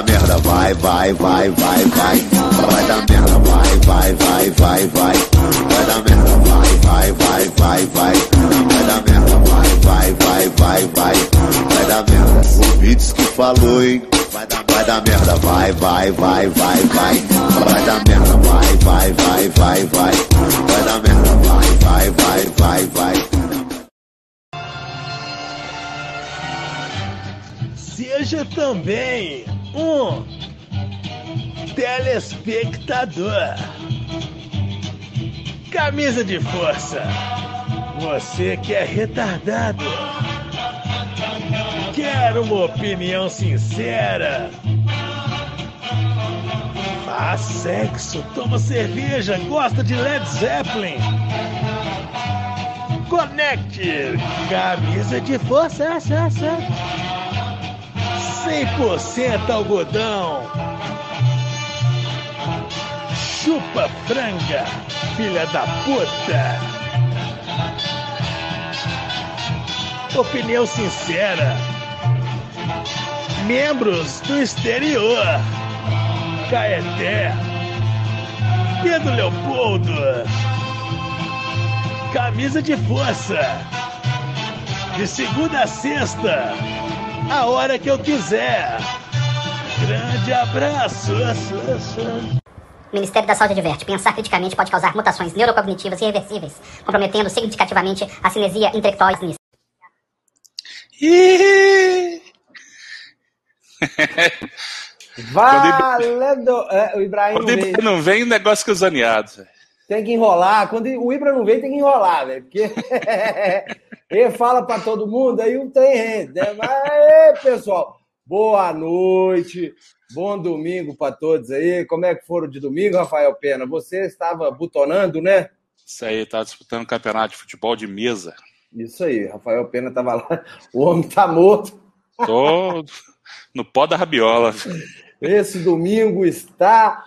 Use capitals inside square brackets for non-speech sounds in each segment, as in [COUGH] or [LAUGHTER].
dar merda, vai, vai, vai, vai, vai. Vai dar merda, vai, vai, vai, vai, vai. Vai dar merda, vai, vai, vai, vai, vai. Vai dar merda, vai, vai, vai, vai, vai. Vai dar merda. O Beats que falou, hein? Vai dar, vai dar merda, vai, vai, vai, vai, vai. Vai dar merda, vai, vai, vai, vai, vai. Vai dar merda, vai, vai, vai, vai, vai. Seja também um telespectador. Camisa de força. Você que é retardado. Quer uma opinião sincera? Faz sexo, toma cerveja, gosta de Led Zeppelin. Conecte. Camisa de força. 100% algodão. Chupa franga, filha da puta. Opinião sincera. Membros do exterior. Caeté. Pedro Leopoldo. Camisa de força. De segunda a sexta a hora que eu quiser. Grande abraço. O Ministério da Saúde adverte: pensar criticamente pode causar mutações neurocognitivas irreversíveis, comprometendo significativamente a cinesia intelectual e [LAUGHS] Valendo! É, o Ibrahim Quando o Ibra não vem, o negócio que os aneados. Tem que enrolar. Quando o Ibra não vem, tem que enrolar, velho. Porque [LAUGHS] ele fala para todo mundo, aí não tem renda. Né? Mas, pessoal, boa noite. Bom domingo para todos aí. Como é que foram de domingo, Rafael Pena? Você estava butonando, né? Isso aí, tá disputando um campeonato de futebol de mesa. Isso aí, Rafael Pena estava lá. [LAUGHS] O homem tá morto. Tô no pó da rabiola. Esse domingo está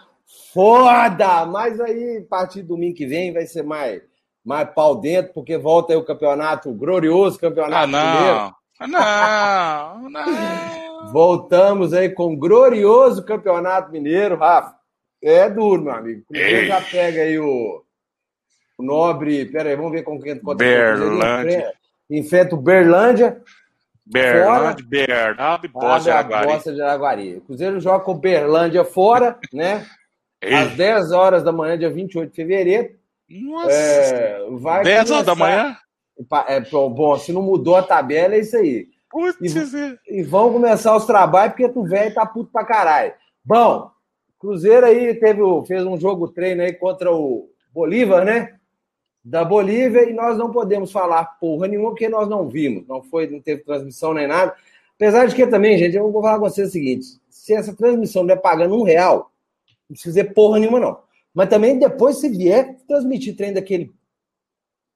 foda! Mas aí, a partir do domingo que vem, vai ser mais, mais pau dentro, porque volta aí o campeonato, o glorioso campeonato ah, não. Ah, não, [LAUGHS] não. Voltamos aí com o glorioso campeonato mineiro, Rafa. É duro, meu amigo. Você já pega aí o, o nobre. Pera aí, vamos ver com quem conta. Berlândia. Enfrenta o Berlândia. Berlândia, Bernardo e Bosta de Araguari. Bosta de Araguari. O Cruzeiro joga com o Berlândia fora, né? Ei. Às 10 horas da manhã, dia 28 de fevereiro. Nossa! É, vai 10 horas da manhã? É, bom, se não mudou a tabela, é isso aí. Putz, e, e vão começar os trabalhos, porque tu velho tá puto pra caralho. Bom, Cruzeiro aí teve, fez um jogo treino aí contra o Bolívar, né? Da Bolívia, e nós não podemos falar porra nenhuma, porque nós não vimos. Não foi, não teve transmissão nem nada. Apesar de que também, gente, eu vou falar com vocês o seguinte: se essa transmissão não é pagando um real, não precisa dizer porra nenhuma, não. Mas também depois, se vier transmitir treino daquele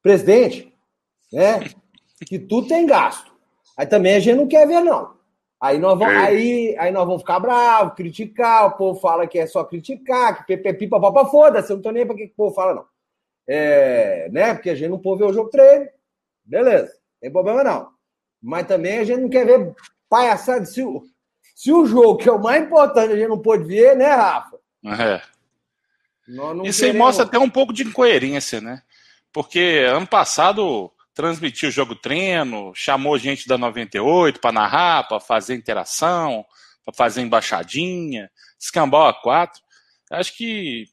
presidente, né? Que tudo tem gasto. Aí também a gente não quer ver, não. Aí nós vamos, aí, aí nós vamos ficar bravos, criticar, o povo fala que é só criticar, que pipa, papa, foda-se, eu não tô nem pra que o povo fala, não. É, né? Porque a gente não pode ver o jogo treino, beleza, não tem problema não. Mas também a gente não quer ver palhaçada. Se o, se o jogo, que é o mais importante, a gente não pôde ver, né, Rafa? É. Isso aí mostra até um pouco de incoerência, né? Porque ano passado transmitiu o jogo treino, chamou gente da 98 para narrar, para fazer interação, para fazer embaixadinha, escambau a quatro. Acho que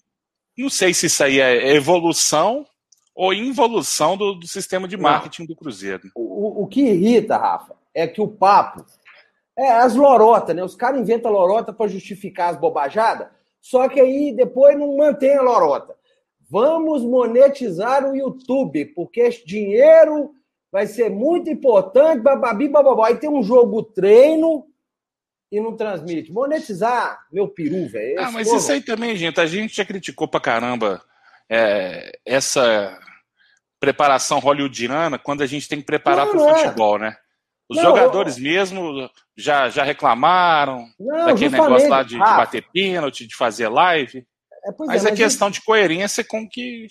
não sei se isso aí é evolução ou involução do, do sistema de marketing não. do Cruzeiro. O, o que irrita, Rafa, é que o papo é as lorotas, né? Os caras inventam lorota para justificar as bobajadas. Só que aí depois não mantém a lorota. Vamos monetizar o YouTube, porque esse dinheiro vai ser muito importante, bababi, bababá. Aí tem um jogo treino e não transmite. Monetizar, meu peru, velho. Ah, mas isso aí também, gente, a gente já criticou pra caramba é, essa preparação hollywoodiana quando a gente tem que preparar para o é. futebol, né? Os não, jogadores eu... mesmo já, já reclamaram não, daquele negócio lá de, de bater pênalti, de fazer live. É, mas é, mas questão de coerência com que.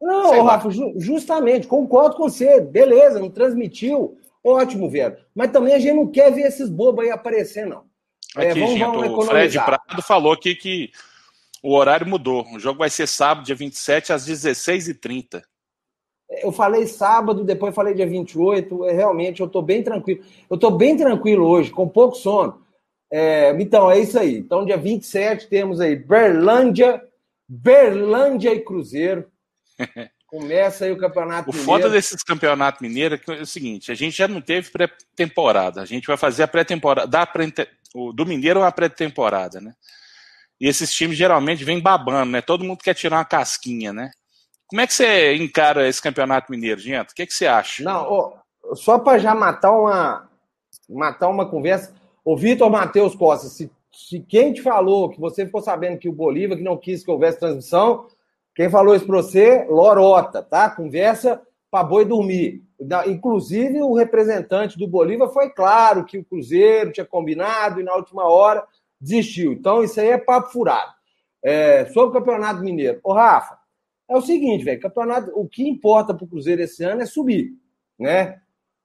Não, Rafa, justamente, concordo com você. Beleza, não transmitiu. Ótimo, Vera. Mas também a gente não quer ver esses bobos aí aparecer, não. É, Aqui, vamos, gente, vamos o Fred Prado falou aqui que o horário mudou. O jogo vai ser sábado, dia 27, às 16h30. Eu falei sábado, depois falei dia 28. É, realmente, eu estou bem tranquilo. Eu estou bem tranquilo hoje, com pouco sono. É, então, é isso aí. Então, dia 27, temos aí Berlândia, Berlândia e Cruzeiro. [LAUGHS] Começa aí o Campeonato o Mineiro. O foda desses campeonatos mineiros é, é o seguinte: a gente já não teve pré-temporada. A gente vai fazer a pré-temporada. Pré do Mineiro é uma pré-temporada, né? E esses times geralmente vêm babando, né? Todo mundo quer tirar uma casquinha, né? Como é que você encara esse campeonato mineiro, gente? O que, é que você acha? Não, só para já matar uma, matar uma conversa. O Vitor Matheus Costa, se, se quem te falou que você ficou sabendo que o Bolívar que não quis que houvesse transmissão, quem falou isso para você, lorota, tá? Conversa para boi dormir. Inclusive, o representante do Bolívar foi claro que o Cruzeiro tinha combinado e na última hora desistiu. Então, isso aí é papo furado. É, sobre o Campeonato Mineiro. Ô, Rafa, é o seguinte, velho, campeonato, o que importa para o Cruzeiro esse ano é subir, né?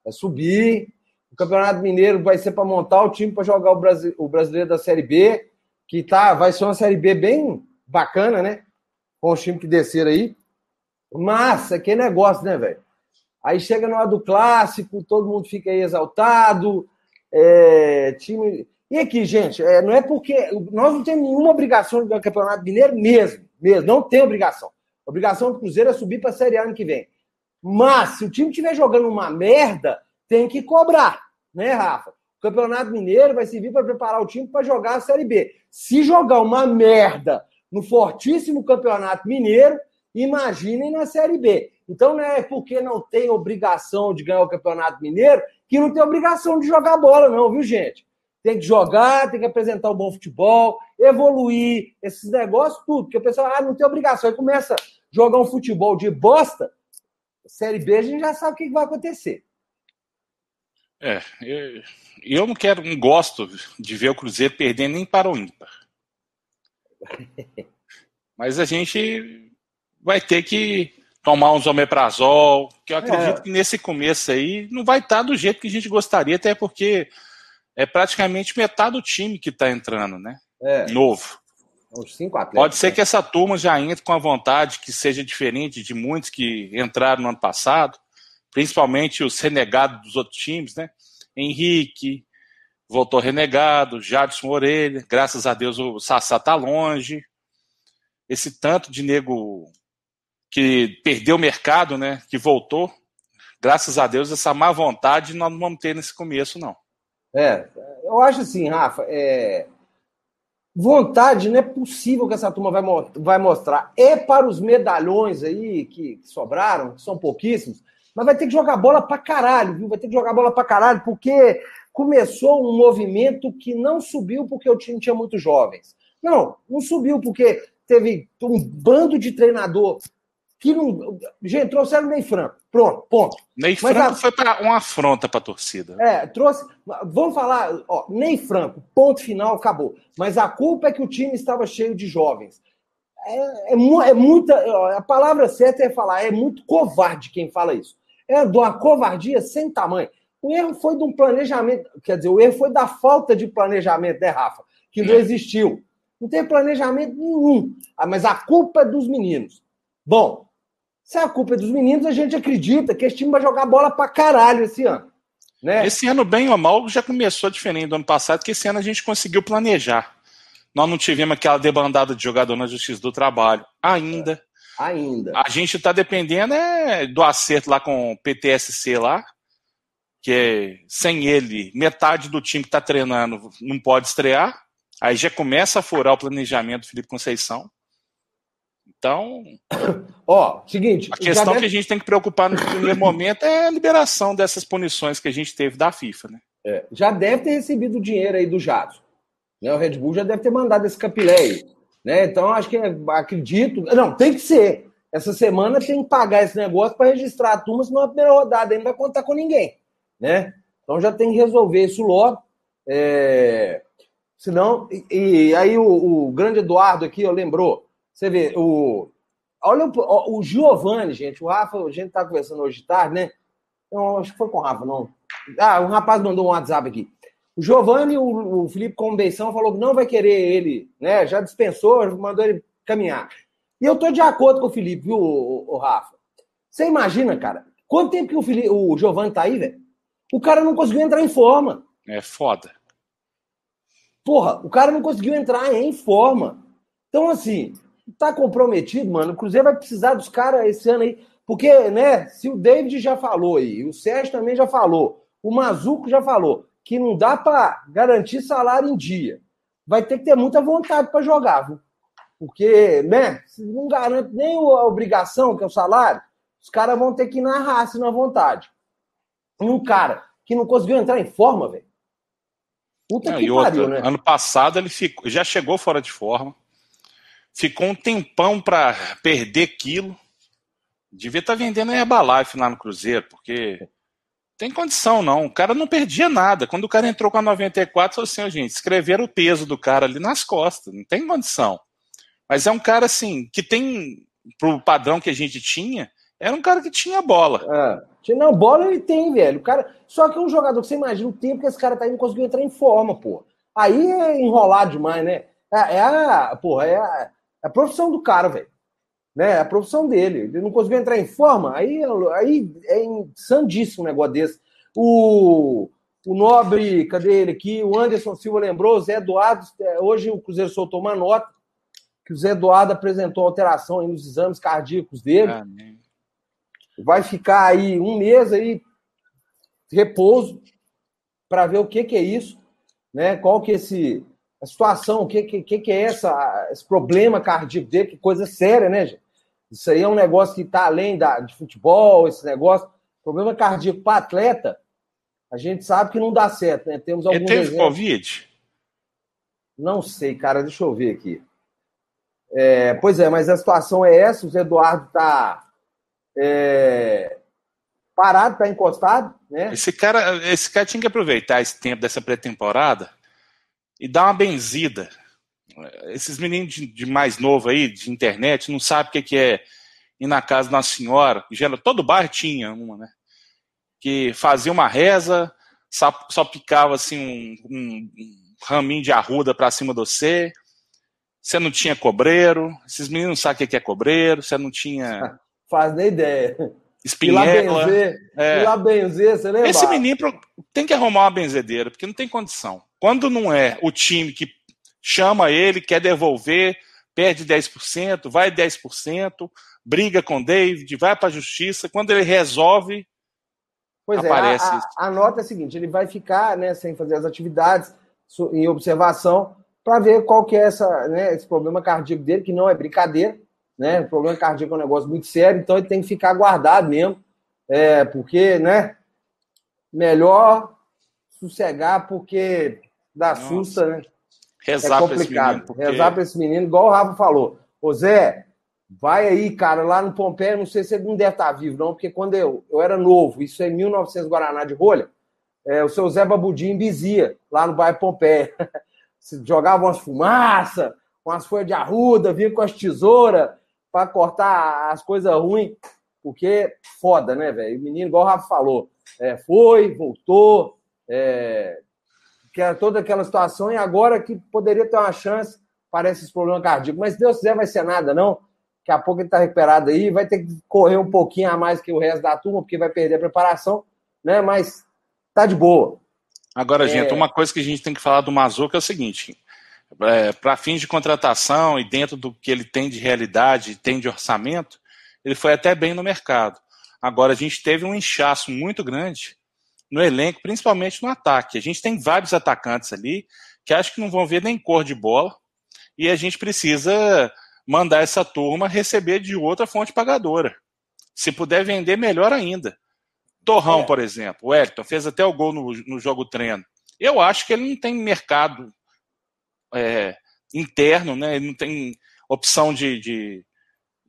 É subir. O Campeonato Mineiro vai ser para montar o time para jogar o, Brasi o brasileiro da Série B, que tá, vai ser uma Série B bem bacana, né? Com os times que desceram aí. Massa, que negócio, né, velho? Aí chega no hora do clássico, todo mundo fica aí exaltado. É, time. E aqui, gente, é, não é porque. Nós não temos nenhuma obrigação de ganhar Campeonato Mineiro mesmo. Mesmo, não tem obrigação. A obrigação do Cruzeiro é subir para a Série A ano que vem. Mas, se o time estiver jogando uma merda, tem que cobrar, né, Rafa? O Campeonato Mineiro vai servir para preparar o time para jogar a Série B. Se jogar uma merda no fortíssimo Campeonato Mineiro, imaginem na Série B. Então não é porque não tem obrigação de ganhar o Campeonato Mineiro que não tem obrigação de jogar bola, não, viu, gente? Tem que jogar, tem que apresentar um bom futebol, evoluir, esses negócios, tudo. Porque o pessoal ah, não tem obrigação. Aí começa a jogar um futebol de bosta, Série B a gente já sabe o que vai acontecer. É, eu, eu não quero, não gosto de ver o Cruzeiro perdendo nem para o ímpar. [LAUGHS] Mas a gente vai ter que tomar uns omeprazol, que eu acredito é. que nesse começo aí não vai estar do jeito que a gente gostaria, até porque é praticamente metade do time que está entrando, né? É. Novo. Os cinco atletas. Pode ser que essa turma já entre com a vontade que seja diferente de muitos que entraram no ano passado, principalmente os renegados dos outros times, né? Henrique voltou renegado, Jadson Orelha, graças a Deus o Sassá tá longe. Esse tanto de nego que perdeu o mercado, né? Que voltou, graças a Deus essa má vontade nós não vamos ter nesse começo, não. É, eu acho assim, Rafa, é... vontade não é possível que essa turma vai, vai mostrar. É para os medalhões aí que, que sobraram, que são pouquíssimos, mas vai ter que jogar bola pra caralho, viu? Vai ter que jogar bola pra caralho, porque começou um movimento que não subiu porque o time tinha muitos jovens. Não, não subiu porque teve um bando de treinador que não. Gente, trouxeram o Ney Franco. Pronto, ponto. Ney Franco a... foi para uma afronta para a torcida. É, trouxe. Vamos falar, ó, Ney Franco, ponto final, acabou. Mas a culpa é que o time estava cheio de jovens. É, é, é muita. A palavra certa é falar, é muito covarde quem fala isso. É de uma covardia sem tamanho. O erro foi de um planejamento, quer dizer, o erro foi da falta de planejamento, né, Rafa? Que não é. existiu. Não tem planejamento nenhum. Ah, mas a culpa é dos meninos. Bom, se a culpa é dos meninos, a gente acredita que esse time vai jogar bola pra caralho esse ano. Né? Esse ano, bem ou mal, já começou diferente do ano passado, que esse ano a gente conseguiu planejar. Nós não tivemos aquela debandada de jogador na Justiça do Trabalho. Ainda. É, ainda. A gente está dependendo é, do acerto lá com o PTSC lá, que é, sem ele, metade do time que está treinando não pode estrear. Aí já começa a furar o planejamento do Felipe Conceição. Então, ó, seguinte. A questão deve... que a gente tem que preocupar no primeiro momento é a liberação dessas punições que a gente teve da FIFA, né? É, já deve ter recebido o dinheiro aí do Jato. Né? O Red Bull já deve ter mandado esse capilé aí. Né? Então, acho que acredito. Não, tem que ser. Essa semana tem que pagar esse negócio para registrar a turma, senão a primeira rodada ainda não vai contar com ninguém. Né? Então já tem que resolver isso logo. É... Senão, e, e aí o, o grande Eduardo aqui ó, lembrou você vê, o. Olha o, o Giovanni, gente. O Rafa, a gente tá conversando hoje de tarde, né? Não, acho que foi com o Rafa, não. Ah, um rapaz mandou um WhatsApp aqui. O Giovanni, o, o Felipe Combeição falou que não vai querer ele, né? Já dispensou, mandou ele caminhar. E eu tô de acordo com o Felipe, viu, o, o Rafa? Você imagina, cara, quanto tempo que o, Felipe, o Giovanni tá aí, velho? O cara não conseguiu entrar em forma. É foda. Porra, o cara não conseguiu entrar em forma. Então, assim, tá comprometido, mano. O Cruzeiro vai precisar dos caras esse ano aí. Porque, né, se o David já falou aí, o Sérgio também já falou, o Mazuco já falou, que não dá para garantir salário em dia. Vai ter que ter muita vontade para jogar, viu? Porque, né, se não garante nem a obrigação, que é o salário, os caras vão ter que ir na raça e na vontade. E um cara que não conseguiu entrar em forma, velho. Puta não, que pariu, outra, né? Ano passado ele ficou, já chegou fora de forma. Ficou um tempão para perder quilo. Devia estar tá vendendo Herbalife lá no Cruzeiro, porque tem condição não. O cara não perdia nada. Quando o cara entrou com a 94, falou assim, oh, gente, escreveram o peso do cara ali nas costas. Não tem condição. Mas é um cara assim, que tem, pro padrão que a gente tinha, era um cara que tinha bola. É. Não, bola ele tem, velho. O cara... Só que é um jogador que você imagina o tempo que esse cara tá aí não conseguiu entrar em forma, pô. Aí é enrolar demais, né? É, é a, porra, é a, é a profissão do cara, velho. Né? É a profissão dele. Ele não conseguiu entrar em forma, aí, aí é insandíssimo um negócio desse. O, o Nobre, cadê ele aqui? O Anderson Silva lembrou, o Zé Eduardo, é, hoje o Cruzeiro soltou uma nota que o Zé Eduardo apresentou alteração nos exames cardíacos dele. Amém vai ficar aí um mês aí repouso para ver o que, que é isso, né? Qual que é esse a situação, o que, que, que é essa, esse problema cardíaco dele, que coisa séria, né, gente? Isso aí é um negócio que está além da, de futebol, esse negócio. Problema cardíaco para atleta, a gente sabe que não dá certo, né? Temos alguns Ele teve exemplos. Covid? Não sei, cara, deixa eu ver aqui. É, pois é, mas a situação é essa, o Zé Eduardo está é, parado, tá encostado, né? Esse cara, esse cara tinha que aproveitar esse tempo dessa pré-temporada e dar uma benzida. Esses meninos de, de, mais novo aí, de internet, não sabem o que, que é ir na casa da Senhora. Já, todo bairro tinha uma, né? Que fazia uma reza, só, só picava assim um, um, um raminho de arruda para cima de você. Você não tinha cobreiro. Esses meninos não sabem o que é cobreiro. Você não tinha [LAUGHS] Faz nem ideia. Espinhela. Ir lá benzer, é. lá benzer, você lembra? Esse menino tem que arrumar uma benzedeira, porque não tem condição. Quando não é o time que chama ele, quer devolver, perde 10%, vai 10%, briga com o David, vai para a justiça. Quando ele resolve, pois aparece é, a, a, a, nota é a seguinte: ele vai ficar né, sem fazer as atividades em observação para ver qual que é essa, né, esse problema cardíaco dele, que não é brincadeira né? O problema cardíaco é um negócio muito sério, então ele tem que ficar guardado mesmo, é, porque, né? Melhor sossegar, porque dá Nossa. susta, né? Rezar é complicado. Porque... Rezar para esse menino, igual o Rafa falou. Ô Zé, vai aí, cara, lá no Pompeia, não sei se ele não deve estar vivo, não, porque quando eu, eu era novo, isso é em 1900 Guaraná de rolha, é, o seu Zé Babudinho bizia, lá no bairro Pompeia. [LAUGHS] Jogava umas fumaças, umas folhas de arruda, vinha com as tesouras, para cortar as coisas ruins, porque foda, né, velho? O menino, igual o Rafa falou, é, foi, voltou, é, que era toda aquela situação, e agora que poderia ter uma chance para esses problemas cardíacos. Mas se Deus quiser, vai ser nada, não. Daqui a pouco ele está recuperado aí, vai ter que correr um pouquinho a mais que o resto da turma, porque vai perder a preparação, né? Mas tá de boa. Agora, é... gente, uma coisa que a gente tem que falar do Mazuca é o seguinte: é, para fins de contratação e dentro do que ele tem de realidade, tem de orçamento, ele foi até bem no mercado. Agora, a gente teve um inchaço muito grande no elenco, principalmente no ataque. A gente tem vários atacantes ali que acho que não vão ver nem cor de bola e a gente precisa mandar essa turma receber de outra fonte pagadora. Se puder vender, melhor ainda. Torrão, é. por exemplo, o Elton fez até o gol no, no jogo treino. Eu acho que ele não tem mercado é, interno, né? Ele não tem opção de, de,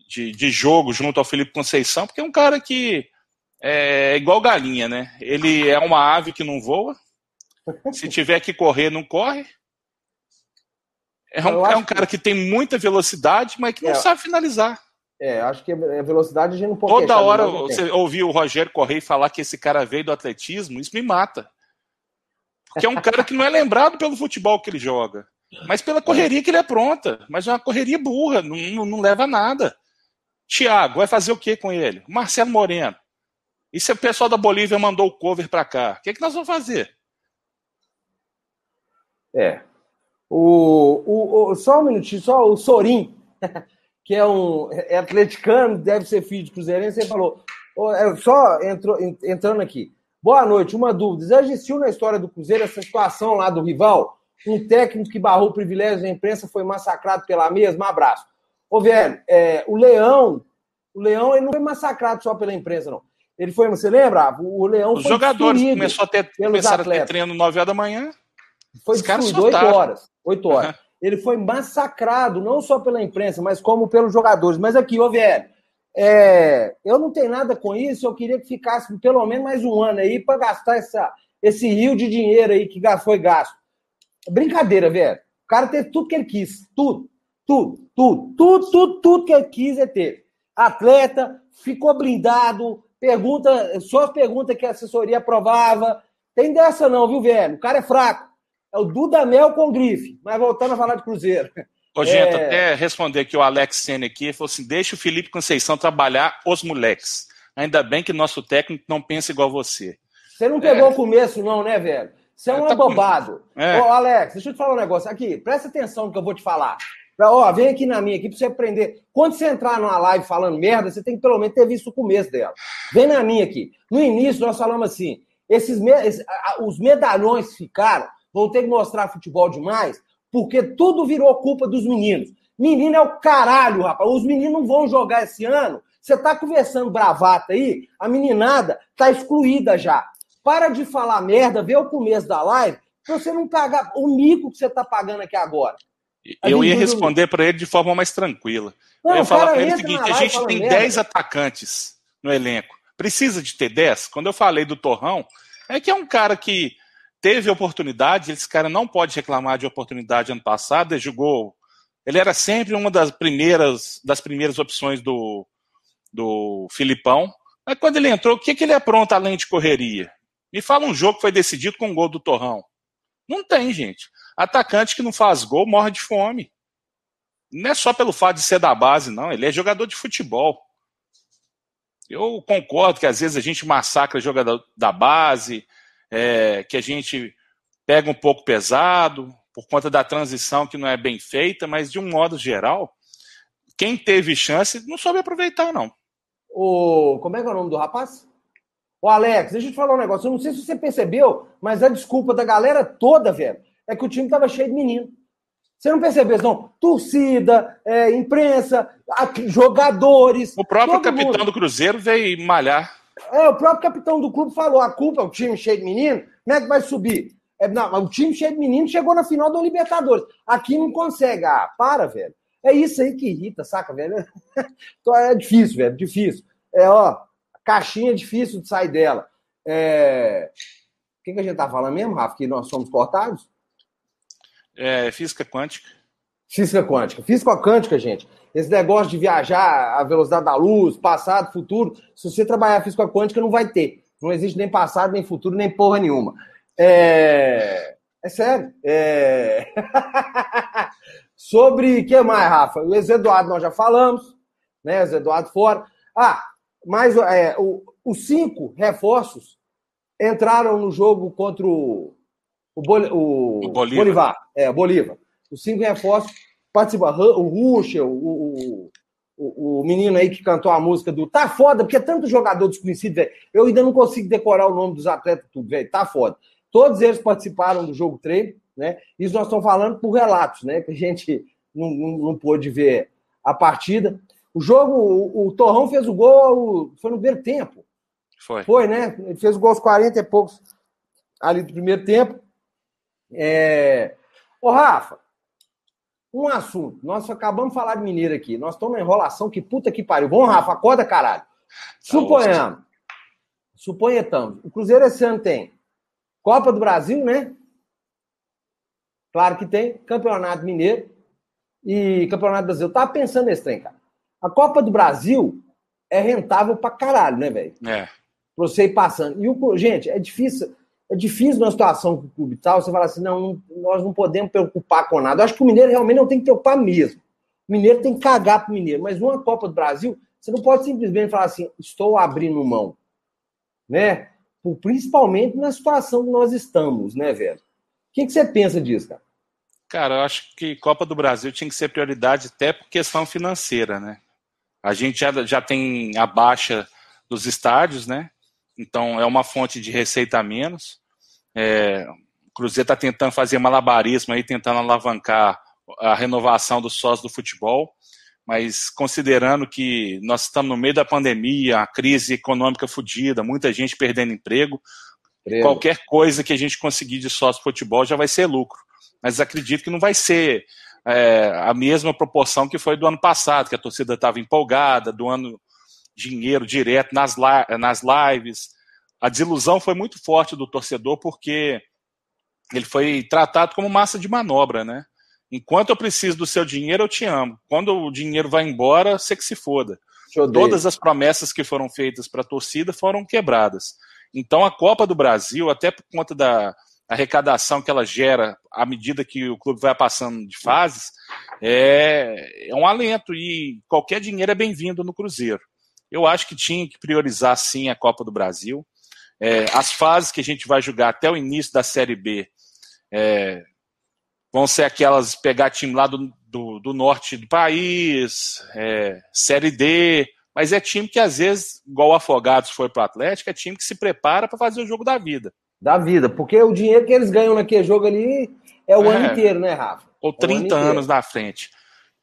de, de, jogo junto ao Felipe Conceição, porque é um cara que é igual galinha, né? Ele é uma ave que não voa. Se tiver que correr, não corre. É um, é um cara que... que... tem muita velocidade, mas que não é, sabe finalizar. É, acho que a velocidade a gente não pode Toda hora você ouvir o Rogério correr e falar que esse cara veio do atletismo, isso me mata. Porque é um cara que não é lembrado pelo futebol que ele joga, mas pela correria que ele é pronta. Mas é uma correria burra, não, não, não leva a nada. Thiago, vai fazer o que com ele? Marcelo Moreno. E se o pessoal da Bolívia mandou o cover para cá? O que, é que nós vamos fazer? É. O, o, o, só um minutinho, só o Sorim, [LAUGHS] que é um é atleticano, deve ser filho de Cruzeirense, ele falou. É, só entrou, entrando aqui. Boa noite, uma dúvida. Já existiu na história do Cruzeiro essa situação lá do rival? Um técnico que barrou o privilégio da imprensa foi massacrado pela mesma? Abraço. Ô, velho, é, o Leão, o Leão ele não foi massacrado só pela imprensa, não. Ele foi, você lembra? O Leão Os jogadores começou a ter, começaram atletas. a ter treino 9 horas da manhã. Foi destruído 8 horas. 8 horas. Uhum. Ele foi massacrado, não só pela imprensa, mas como pelos jogadores. Mas aqui, ô velho, é, eu não tenho nada com isso, eu queria que ficasse pelo menos mais um ano aí para gastar essa, esse rio de dinheiro aí que foi gasto. Brincadeira, velho. O cara teve tudo que ele quis. Tudo. Tudo, tudo, tudo, tudo, tudo que ele quis é ter. Atleta, ficou blindado, pergunta, só pergunta que a assessoria aprovava. Tem dessa não, viu, velho? O cara é fraco. É o Dudamel com grife. Mas voltando a falar de Cruzeiro. Ô, gente, é... até responder aqui o Alex Senna aqui, falou assim, deixa o Felipe Conceição trabalhar os moleques. Ainda bem que nosso técnico não pensa igual você. Você não pegou é. o começo não, né, velho? Você é um tá abobado. Com... É. Ô, Alex, deixa eu te falar um negócio. Aqui, presta atenção no que eu vou te falar. Ó, vem aqui na minha aqui pra você aprender. Quando você entrar numa live falando merda, você tem que pelo menos ter visto o começo dela. Vem na minha aqui. No início, nós falamos assim: esses me... os medalhões ficaram, vão ter que mostrar futebol demais, porque tudo virou culpa dos meninos. Menino é o caralho, rapaz. Os meninos não vão jogar esse ano. Você tá conversando bravata aí, a meninada tá excluída já. Para de falar merda, vê o começo da live, pra você não pagar o mico que você tá pagando aqui agora. Eu ia responder para ele de forma mais tranquila. Não, eu ia falar para ele o seguinte: a gente tem 10 atacantes no elenco. Precisa de ter 10? Quando eu falei do Torrão, é que é um cara que teve oportunidade, esse cara não pode reclamar de oportunidade ano passado, ele jogou. Ele era sempre uma das primeiras, das primeiras opções do, do Filipão. Mas quando ele entrou, o que, que ele apronta além de correria? Me fala um jogo que foi decidido com um gol do Torrão. Não tem, gente. Atacante que não faz gol morre de fome. Não é só pelo fato de ser da base, não. Ele é jogador de futebol. Eu concordo que às vezes a gente massacra jogador da base, é, que a gente pega um pouco pesado por conta da transição que não é bem feita, mas de um modo geral, quem teve chance não soube aproveitar, não. O, como é que é o nome do rapaz? O Alex, deixa eu te falar um negócio. Eu não sei se você percebeu, mas a desculpa da galera toda, velho, é que o time estava cheio de menino. Você não percebeu, não? Torcida, é, imprensa, jogadores. O próprio capitão mundo. do Cruzeiro veio malhar. É, o próprio capitão do clube falou: a culpa é o time cheio de menino, como é que vai subir? É, não, o time cheio de menino chegou na final do Libertadores. Aqui não consegue. Ah, para, velho. É isso aí que irrita, saca, velho? [LAUGHS] Então, é difícil, velho, difícil. É, ó, caixinha é difícil de sair dela. É... O que, que a gente tá falando mesmo, Rafa? Que nós somos cortados? É, física quântica. Física quântica. Física quântica, gente. Esse negócio de viajar a velocidade da luz, passado, futuro, se você trabalhar física quântica, não vai ter. Não existe nem passado, nem futuro, nem porra nenhuma. É, é sério. É... [LAUGHS] Sobre o que mais, Rafa? O ex Eduardo nós já falamos, né? Ex Eduardo fora. Ah, mas é, o, os cinco reforços entraram no jogo contra o o, Bol, o, o Bolívar. Bolivar. É, o Bolívar. Os cinco reforços participa o Ruschel, o, o, o, menino aí que cantou a música do Tá foda, porque é tanto jogador desconhecido, velho. Eu ainda não consigo decorar o nome dos atletas tudo, velho. Tá foda. Todos eles participaram do jogo treino, né? Isso nós estamos falando por relatos, né? Que a gente não, não, não pôde ver a partida. O jogo, o, o Torrão fez o gol, foi no primeiro tempo. Foi. Foi, né? Ele fez o gol aos 40 e poucos ali do primeiro tempo. É... Ô, Rafa, um assunto. Nós acabamos de falar de Mineiro aqui. Nós estamos na enrolação, que puta que pariu. Vamos, Rafa, acorda, caralho. Suponhamos. Suponhamos. O Cruzeiro esse ano tem Copa do Brasil, né? Claro que tem. Campeonato Mineiro e Campeonato Brasil. Eu tava pensando nesse trem, cara. A Copa do Brasil é rentável pra caralho, né, velho? É. Pra você ir passando. E o, gente, é difícil. É difícil numa situação com o clube tal, você fala assim, não, nós não podemos preocupar com nada. Eu acho que o Mineiro realmente não tem que preocupar mesmo. O Mineiro tem que cagar pro Mineiro. Mas numa Copa do Brasil, você não pode simplesmente falar assim, estou abrindo mão. Né? Principalmente na situação que nós estamos, né, velho? O que, que você pensa disso, cara? Cara, eu acho que Copa do Brasil tinha que ser prioridade até por questão financeira, né? A gente já, já tem a baixa dos estádios, né? Então é uma fonte de receita a menos. É, o Cruzeiro está tentando fazer malabarismo aí, tentando alavancar a renovação dos sócios do futebol, mas considerando que nós estamos no meio da pandemia, a crise econômica fodida, muita gente perdendo emprego, Prego. qualquer coisa que a gente conseguir de sócio futebol já vai ser lucro. Mas acredito que não vai ser é, a mesma proporção que foi do ano passado, que a torcida estava empolgada, doando dinheiro direto nas, nas lives, a desilusão foi muito forte do torcedor porque ele foi tratado como massa de manobra, né? Enquanto eu preciso do seu dinheiro, eu te amo. Quando o dinheiro vai embora, você que se foda. Todas as promessas que foram feitas para a torcida foram quebradas. Então a Copa do Brasil, até por conta da arrecadação que ela gera à medida que o clube vai passando de fases, é, é um alento e qualquer dinheiro é bem-vindo no Cruzeiro. Eu acho que tinha que priorizar sim a Copa do Brasil. É, as fases que a gente vai jogar até o início da Série B é, vão ser aquelas pegar time lá do, do, do norte do país, é, Série D, mas é time que às vezes, igual o Afogados foi para o Atlético, é time que se prepara para fazer o jogo da vida. Da vida, porque o dinheiro que eles ganham naquele jogo ali é o é, ano inteiro, né, Rafa? Ou 30 anos na frente.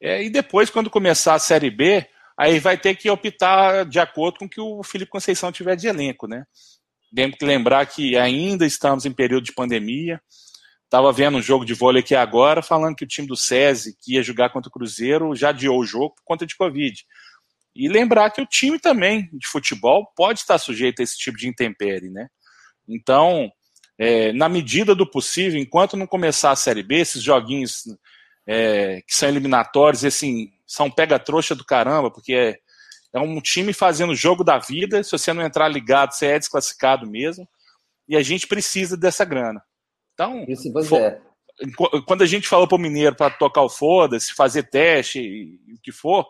É, e depois, quando começar a Série B, aí vai ter que optar de acordo com o que o Felipe Conceição tiver de elenco, né? Temos que lembrar que ainda estamos em período de pandemia. Estava vendo um jogo de vôlei aqui agora, falando que o time do SESI, que ia jogar contra o Cruzeiro, já adiou o jogo por conta de Covid. E lembrar que o time também de futebol pode estar sujeito a esse tipo de intempérie, né? Então, é, na medida do possível, enquanto não começar a Série B, esses joguinhos é, que são eliminatórios, assim, são pega-trouxa do caramba, porque é, é um time fazendo o jogo da vida. Se você não entrar ligado, você é desclassificado mesmo. E a gente precisa dessa grana. Então, for, quando a gente falou para o Mineiro para tocar o foda-se, fazer teste, o que for,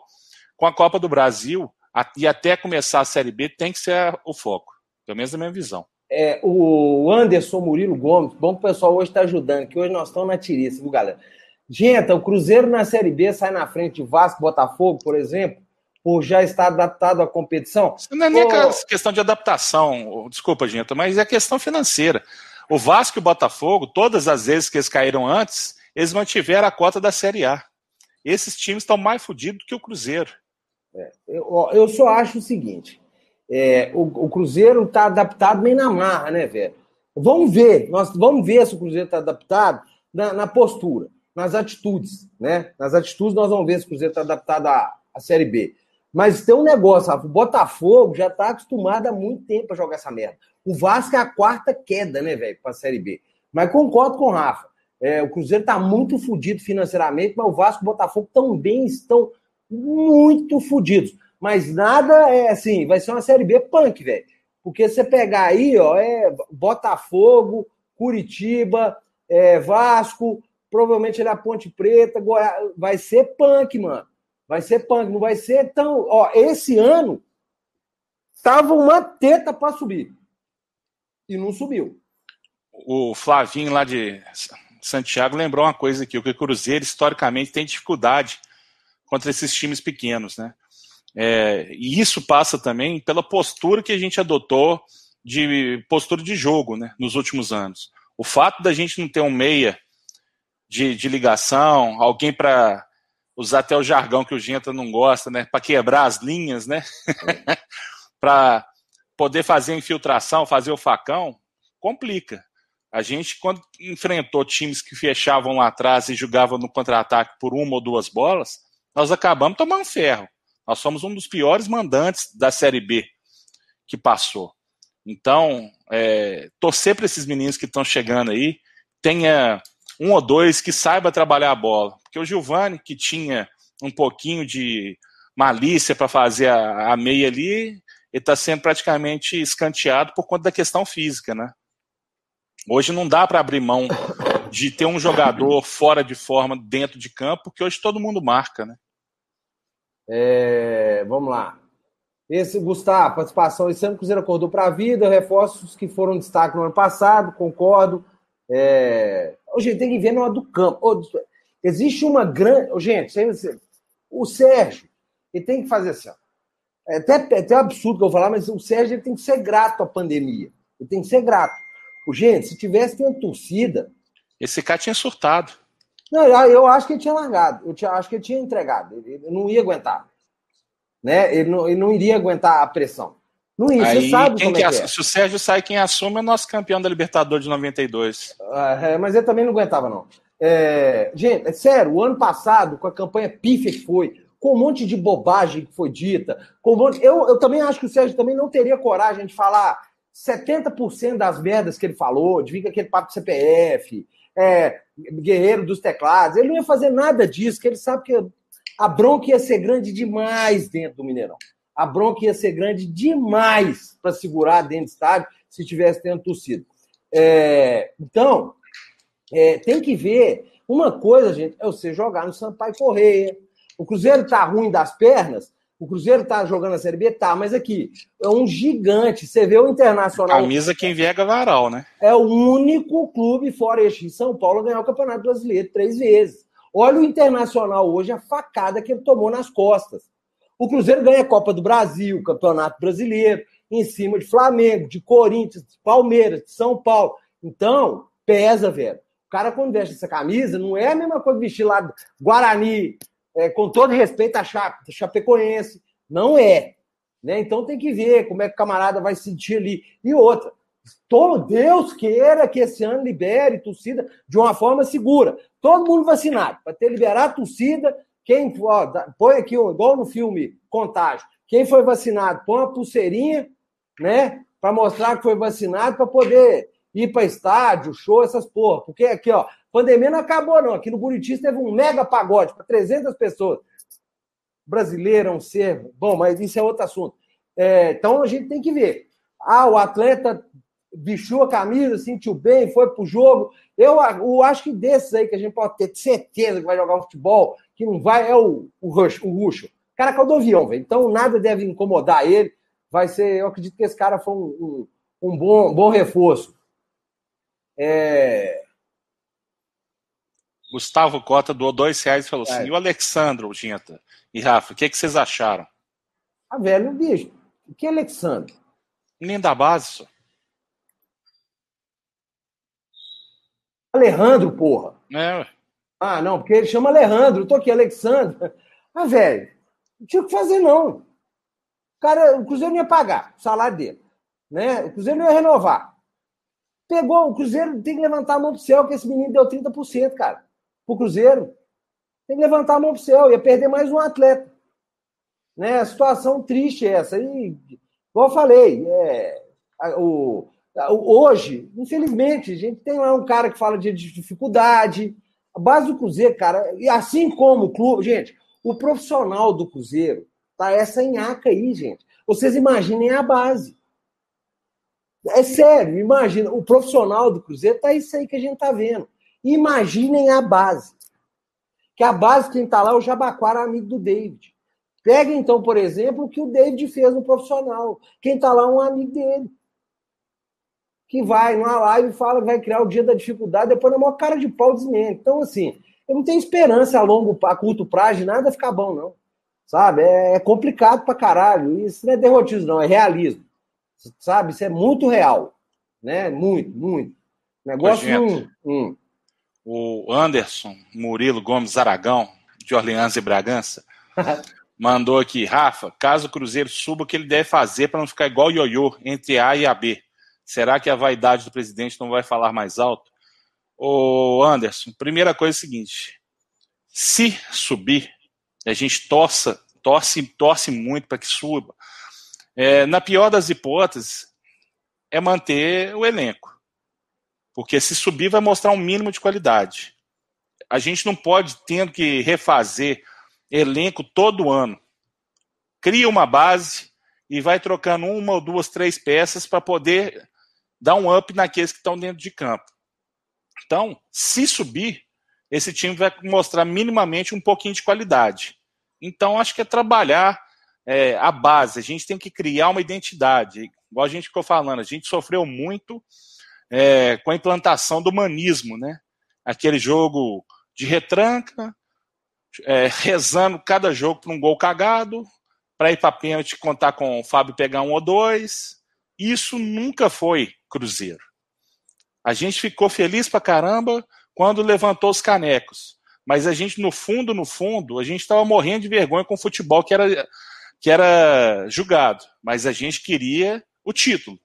com a Copa do Brasil e até começar a Série B, tem que ser o foco. Pelo menos na minha visão. É, o Anderson Murilo Gomes, bom que o pessoal hoje está ajudando, que hoje nós estamos na tiriça, viu, galera? Gente, o Cruzeiro na Série B sai na frente de Vasco Botafogo, por exemplo, por já estar adaptado à competição? Não é nem questão de adaptação, desculpa, gente, mas é questão financeira. O Vasco e o Botafogo, todas as vezes que eles caíram antes, eles mantiveram a cota da Série A. Esses times estão mais fodidos que o Cruzeiro. É, eu, eu, só acho o seguinte: é, o, o, Cruzeiro está adaptado bem na marra, né, velho? Vamos ver, nós vamos ver se o Cruzeiro está adaptado na, na, postura, nas atitudes, né? Nas atitudes nós vamos ver se o Cruzeiro está adaptado à, à Série B. Mas tem um negócio, o Botafogo já está acostumado há muito tempo a jogar essa merda. O Vasco é a quarta queda, né, velho, para a Série B. Mas concordo com o Rafa. É, o Cruzeiro está muito fodido financeiramente, mas o Vasco e o Botafogo também estão muito fodidos. Mas nada é assim, vai ser uma Série B punk, velho. Porque você pegar aí, ó, é Botafogo, Curitiba, é, Vasco, provavelmente ele é a Ponte Preta, Goiás, vai ser punk, mano. Vai ser punk, não vai ser tão. Ó, esse ano tava uma teta para subir. E não subiu. O Flavinho lá de Santiago lembrou uma coisa aqui: o que o Cruzeiro historicamente tem dificuldade contra esses times pequenos, né? É, e isso passa também pela postura que a gente adotou de postura de jogo né, nos últimos anos. O fato da gente não ter um meia de, de ligação, alguém para usar até o jargão que o Genta não gosta, né? Para quebrar as linhas, né? [LAUGHS] para poder fazer infiltração, fazer o facão, complica. A gente, quando enfrentou times que fechavam lá atrás e jogavam no contra-ataque por uma ou duas bolas, nós acabamos tomando ferro. Nós somos um dos piores mandantes da Série B que passou. Então, é, torcer para esses meninos que estão chegando aí, tenha um ou dois que saiba trabalhar a bola. Porque o Giovani, que tinha um pouquinho de malícia para fazer a, a, meia ali, ele está sendo praticamente escanteado por conta da questão física, né? Hoje não dá para abrir mão de ter um jogador fora de forma dentro de campo, porque hoje todo mundo marca, né? É, vamos lá. Esse, Gustavo, participação. Esse ano o Cruzeiro acordou para a vida, reforços que foram destaque no ano passado, concordo. É... Gente, tem que ver na hora do campo. Existe uma grande. Gente, o Sérgio, ele tem que fazer assim. É até, é até absurdo que eu falar, mas o Sérgio ele tem que ser grato à pandemia. Ele tem que ser grato. Gente, se tivesse tendo torcida. Esse cara tinha surtado. Não, eu acho que ele tinha largado. Eu tinha, acho que ele tinha entregado. Ele, ele não ia aguentar né? Ele não, ele não iria aguentar a pressão. Aí, você sabe quem como que é, é. Se o Sérgio sai, quem assume é nosso campeão da Libertadores de 92. Ah, é, mas ele também não aguentava, não. É, gente, é sério, o ano passado, com a campanha pífia que foi, com um monte de bobagem que foi dita, com um monte... eu, eu também acho que o Sérgio também não teria coragem de falar 70% das merdas que ele falou, de vir com aquele papo CPF, é, guerreiro dos teclados. Ele não ia fazer nada disso, que ele sabe que a bronca ia ser grande demais dentro do Mineirão. A bronca ia ser grande demais para segurar dentro do estádio se tivesse tendo torcida. É, então, é, tem que ver. Uma coisa, gente, é você jogar no Sampaio Correia. O Cruzeiro tá ruim das pernas, o Cruzeiro tá jogando a Série B, tá, mas aqui é um gigante. Você vê o Internacional. Camisa quem vier é Varal, né? É o único clube fora este São Paulo a ganhar o Campeonato Brasileiro três vezes. Olha o Internacional hoje, a facada que ele tomou nas costas. O Cruzeiro ganha a Copa do Brasil, Campeonato Brasileiro, em cima de Flamengo, de Corinthians, de Palmeiras, de São Paulo. Então, pesa, velho. O cara, quando veste essa camisa, não é a mesma coisa vestir lá Guarani, é, com todo respeito a Chape, Chapecoense. Não é. Né? Então tem que ver como é que o camarada vai sentir ali. E outra, todo Deus queira que esse ano libere torcida de uma forma segura. Todo mundo vacinado, para ter liberar a torcida. Quem ó, põe aqui, igual no filme Contágio, quem foi vacinado, põe uma pulseirinha, né? Para mostrar que foi vacinado, para poder ir para estádio, show, essas porra. Porque aqui, ó, pandemia não acabou, não. Aqui no Buriti teve um mega pagode para 300 pessoas. Brasileiro é um ser. Bom, mas isso é outro assunto. É, então a gente tem que ver. Ah, o atleta vestiu a camisa, sentiu bem, foi pro jogo. Eu, eu acho que desses aí que a gente pode ter certeza que vai jogar um futebol, que não vai, é o, o Rush, o Ruxo. O cara caiu do avião, velho. Então nada deve incomodar ele. Vai ser, eu acredito que esse cara foi um, um, um bom, bom reforço. É... Gustavo Cota doou dois reais e falou assim: é. e o Alexandro, Ginta e Rafa, o que, é que vocês acharam? Ah, velho, bicho, que Alexandre? Nem da base, só. Alejandro, porra. É. Ah, não, porque ele chama Alejandro. Eu tô aqui, Alexandre. [LAUGHS] Ah, velho, não tinha o que fazer, não. Cara, o Cruzeiro não ia pagar o salário dele. Né? O Cruzeiro não ia renovar. Pegou, o Cruzeiro tem que levantar a mão pro céu, que esse menino deu 30%, cara. Pro Cruzeiro. Tem que levantar a mão pro céu, ia perder mais um atleta. Né? A situação triste é essa. E, igual eu falei, é, o, Hoje, infelizmente, a gente tem lá um cara que fala de dificuldade. A base do Cruzeiro, cara, e assim como o clube, gente, o profissional do Cruzeiro tá essa enhaca aí, gente. Vocês imaginem a base. É sério, imagina, o profissional do Cruzeiro tá isso aí que a gente tá vendo. Imaginem a base. Que a base, quem tá lá, é o Jabaquara, amigo do David. Pega então, por exemplo, o que o David fez no profissional. Quem tá lá é um amigo dele que vai numa live e fala que vai criar o dia da dificuldade, depois na maior cara de pau desmente. Então, assim, eu não tenho esperança a longo, a curto prazo de nada ficar bom, não. Sabe? É, é complicado pra caralho. Isso não é derrotismo, não, é realismo. Sabe? Isso é muito real. Né? Muito, muito. Negócio. Hum, hum. O Anderson Murilo Gomes Aragão, de Orleans e Bragança, [LAUGHS] mandou aqui, Rafa, caso o Cruzeiro suba, o que ele deve fazer para não ficar igual o ioiô entre A e AB? Será que a vaidade do presidente não vai falar mais alto? Ô Anderson, primeira coisa é a seguinte: se subir, a gente torça, torce, torce muito para que suba. É, na pior das hipóteses, é manter o elenco. Porque se subir, vai mostrar um mínimo de qualidade. A gente não pode tendo que refazer elenco todo ano. Cria uma base e vai trocando uma ou duas, três peças para poder dar um up naqueles que estão dentro de campo. Então, se subir, esse time vai mostrar minimamente um pouquinho de qualidade. Então, acho que é trabalhar é, a base. A gente tem que criar uma identidade. Igual a gente ficou falando, a gente sofreu muito é, com a implantação do humanismo, né? Aquele jogo de retranca, é, rezando cada jogo para um gol cagado, para ir para pênalti contar com o Fábio pegar um ou dois. Isso nunca foi Cruzeiro. A gente ficou feliz para caramba quando levantou os canecos. Mas a gente, no fundo, no fundo, a gente estava morrendo de vergonha com o futebol que era, que era julgado. Mas a gente queria o título.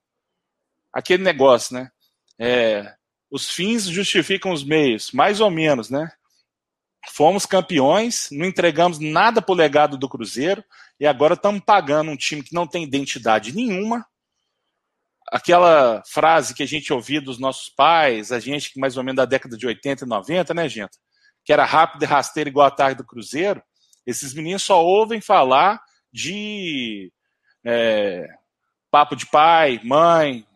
Aquele negócio, né? É, os fins justificam os meios, mais ou menos, né? Fomos campeões, não entregamos nada pro legado do Cruzeiro e agora estamos pagando um time que não tem identidade nenhuma. Aquela frase que a gente ouvia dos nossos pais, a gente que mais ou menos da década de 80 e 90, né, gente? Que era rápido e rasteiro igual a tarde do Cruzeiro. Esses meninos só ouvem falar de é, papo de pai, mãe,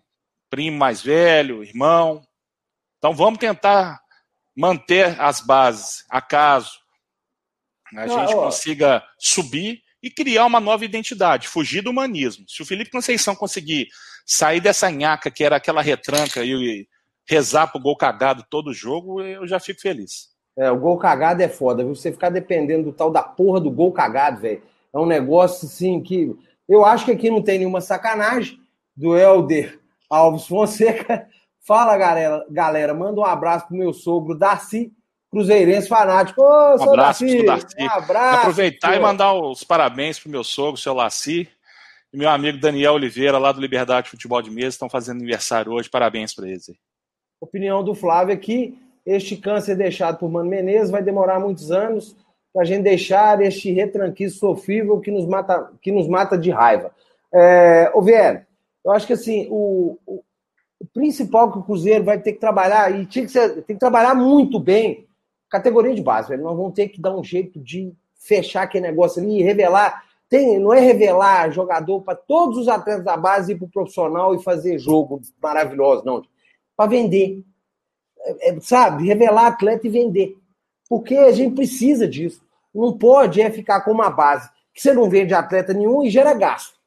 primo mais velho, irmão. Então vamos tentar manter as bases, acaso a gente consiga subir e criar uma nova identidade, fugir do humanismo. Se o Felipe Conceição conseguir sair dessa nhaca que era aquela retranca e rezar pro gol cagado todo jogo, eu já fico feliz. É, o gol cagado é foda, viu? Você ficar dependendo do tal da porra do gol cagado, velho. É um negócio assim que. Eu acho que aqui não tem nenhuma sacanagem do Helder Alves Fonseca. [LAUGHS] Fala, galera, galera, manda um abraço pro meu sogro Darcy, cruzeirense fanático. Ô, um abraço Darcy. Darcy. Um abraço. Aproveitar e mandar os parabéns pro meu sogro, seu Laci, e meu amigo Daniel Oliveira, lá do Liberdade Futebol de Mesa, estão fazendo aniversário hoje. Parabéns para eles. Opinião do Flávio aqui. Este câncer deixado por Mano Menezes vai demorar muitos anos para a gente deixar este retranquiço sofrível que nos mata, que nos mata de raiva. É, ô, Vier, eu acho que assim, o, o, o, principal que o Cruzeiro vai ter que trabalhar, e tinha que ser, tem que trabalhar muito bem, categoria de base, velho. Nós vamos ter que dar um jeito de fechar aquele negócio ali e revelar. Tem, não é revelar jogador para todos os atletas da base ir para o profissional e fazer jogo maravilhoso, não. Para vender. É, é, sabe? Revelar atleta e vender. Porque a gente precisa disso. Não pode é ficar com uma base que você não vende atleta nenhum e gera gasto.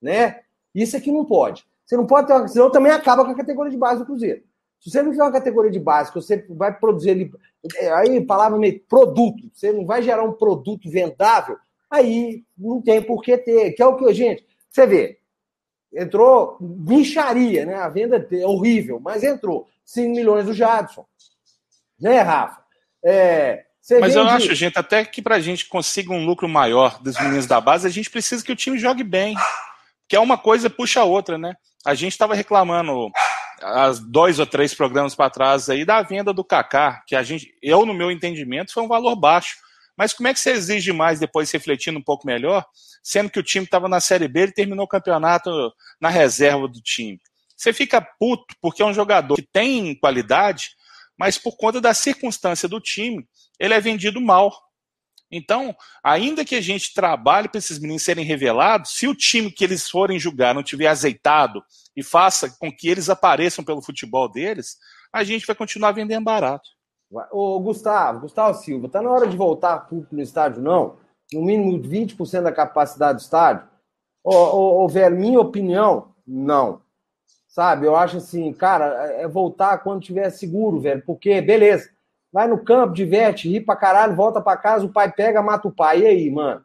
Né? Isso aqui não pode. Você não pode ter uma. Senão também acaba com a categoria de base do Cruzeiro. Se você não tiver uma categoria de base, que você vai produzir ali. Aí, palavra meio produto, você não vai gerar um produto vendável, aí não tem por que ter. Que é o que, gente, você vê. Entrou bicharia, né? A venda é horrível, mas entrou 5 milhões do Jadson. Né, Rafa? É, mas eu acho, gente, até que para a gente consiga um lucro maior dos meninos da base, a gente precisa que o time jogue bem que é uma coisa puxa a outra, né? A gente estava reclamando as dois ou três programas para trás aí da venda do Kaká, que a gente, eu no meu entendimento, foi um valor baixo. Mas como é que você exige mais depois refletindo um pouco melhor, sendo que o time estava na Série B e terminou o campeonato na reserva do time? Você fica puto porque é um jogador que tem qualidade, mas por conta da circunstância do time, ele é vendido mal. Então, ainda que a gente trabalhe para esses meninos serem revelados, se o time que eles forem julgar não tiver azeitado e faça com que eles apareçam pelo futebol deles, a gente vai continuar vendendo barato. Ô, Gustavo, Gustavo Silva, tá na hora de voltar público no estádio, não? No mínimo 20% da capacidade do estádio? Ô, ô, ô, velho, minha opinião, não. Sabe, eu acho assim, cara, é voltar quando tiver seguro, velho, porque, beleza, vai no campo, diverte, ri pra caralho, volta pra casa, o pai pega, mata o pai. E aí, mano?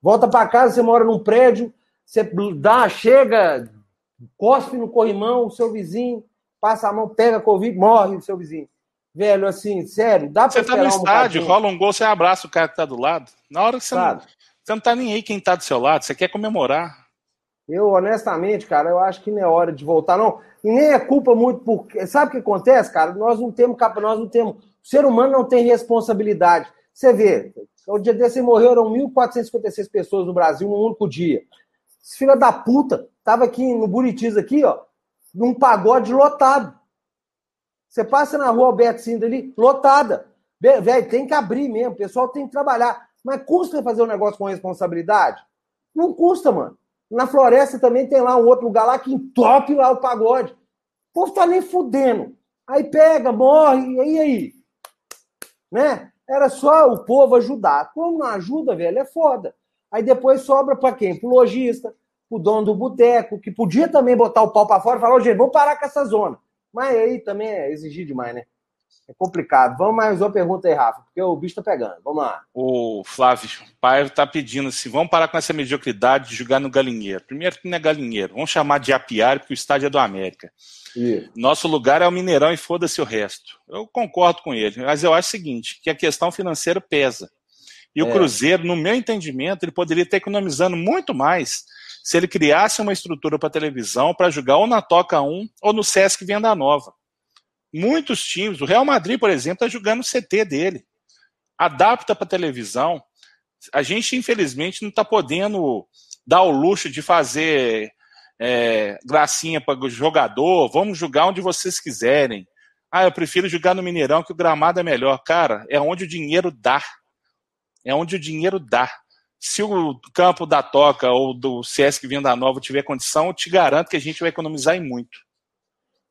Volta pra casa, você mora num prédio, você dá, chega, cospe no corrimão, o seu vizinho, passa a mão, pega Covid, morre o seu vizinho. Velho, assim, sério, dá pra Você tá no estádio, um rola um gol, você abraça o cara que tá do lado. Na hora que você não, você não tá nem aí quem tá do seu lado, você quer comemorar. Eu, honestamente, cara, eu acho que não é hora de voltar, não. E nem é culpa muito porque. Sabe o que acontece, cara? Nós não temos capa, nós não temos o ser humano não tem responsabilidade. Você vê, o dia desse morreram 1.456 pessoas no Brasil num único dia. Esse filho da puta tava aqui no Buritis, aqui, ó, num pagode lotado. Você passa na rua Alberto Cinda ali, lotada. Velho, tem que abrir mesmo, o pessoal tem que trabalhar. Mas custa fazer um negócio com responsabilidade? Não custa, mano. Na floresta também tem lá um outro lugar lá que entope lá o pagode. O povo tá nem fudendo. Aí pega, morre, e aí? Né? Era só o povo ajudar. Como não ajuda, velho, é foda. Aí depois sobra para quem? Pro lojista, pro dono do boteco, que podia também botar o pau para fora e falar, gente, vamos parar com essa zona. Mas aí também é exigir demais, né? É complicado. Vamos mais uma pergunta aí, Rafa, porque o bicho tá pegando. Vamos lá. O Flávio Pai tá pedindo assim: vamos parar com essa mediocridade de jogar no galinheiro. Primeiro que não é galinheiro, vamos chamar de apiário, porque o estádio é do América. Isso. Nosso lugar é o Mineirão e foda-se o resto. Eu concordo com ele, mas eu acho o seguinte: que a questão financeira pesa. E é. o Cruzeiro, no meu entendimento, ele poderia estar economizando muito mais se ele criasse uma estrutura para televisão para jogar ou na Toca 1 ou no Sesc Venda Nova muitos times, o Real Madrid, por exemplo, está jogando o CT dele. Adapta para televisão. A gente, infelizmente, não está podendo dar o luxo de fazer é, gracinha para o jogador. Vamos jogar onde vocês quiserem. Ah, eu prefiro jogar no Mineirão que o gramado é melhor. Cara, é onde o dinheiro dá. É onde o dinheiro dá. Se o campo da Toca ou do Sesc Venda Nova tiver condição, eu te garanto que a gente vai economizar em muito.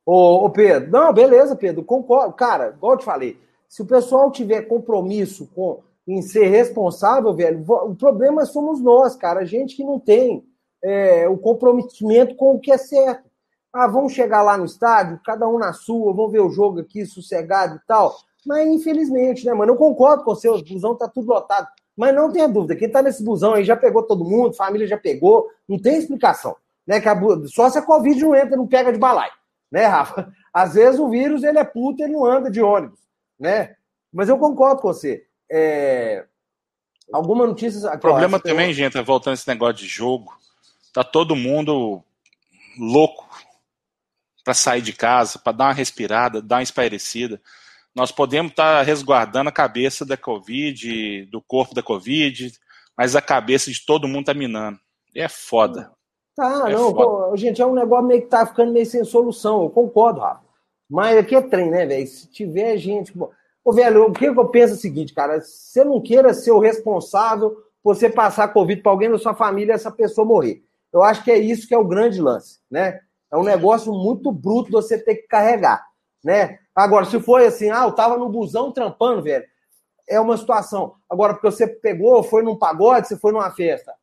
Ô, ô, Pedro, não, beleza, Pedro, concordo. Cara, igual eu te falei, se o pessoal tiver compromisso com, em ser responsável, velho, o problema somos nós, cara, a gente que não tem é, o comprometimento com o que é certo. Ah, vamos chegar lá no estádio, cada um na sua, vamos ver o jogo aqui sossegado e tal. Mas infelizmente, né, mano? Eu concordo com você, o busão tá tudo lotado. Mas não tenha dúvida, quem tá nesse busão aí já pegou todo mundo, família já pegou, não tem explicação. Né, que a, só se a Covid não entra, não pega de balaio né, Rafa? [LAUGHS] Às vezes o vírus ele é puto, ele não anda de ônibus, né? Mas eu concordo com você. É... Alguma notícia. O problema também, tem... gente, voltando esse negócio de jogo, tá todo mundo louco para sair de casa, para dar uma respirada, dar uma espairecida. Nós podemos estar tá resguardando a cabeça da Covid, do corpo da Covid, mas a cabeça de todo mundo tá minando. E é foda. Tá, é não, pô, gente, é um negócio meio que tá ficando meio sem solução, eu concordo, Rafa. Mas aqui é trem, né, velho? Se tiver gente. Ô, velho, o que eu penso é o seguinte, cara, você não queira ser o responsável por você passar Covid para alguém da sua família e essa pessoa morrer. Eu acho que é isso que é o grande lance, né? É um negócio muito bruto você ter que carregar, né? Agora, se foi assim, ah, eu tava no busão trampando, velho, é uma situação. Agora, porque você pegou, foi num pagode, você foi numa festa.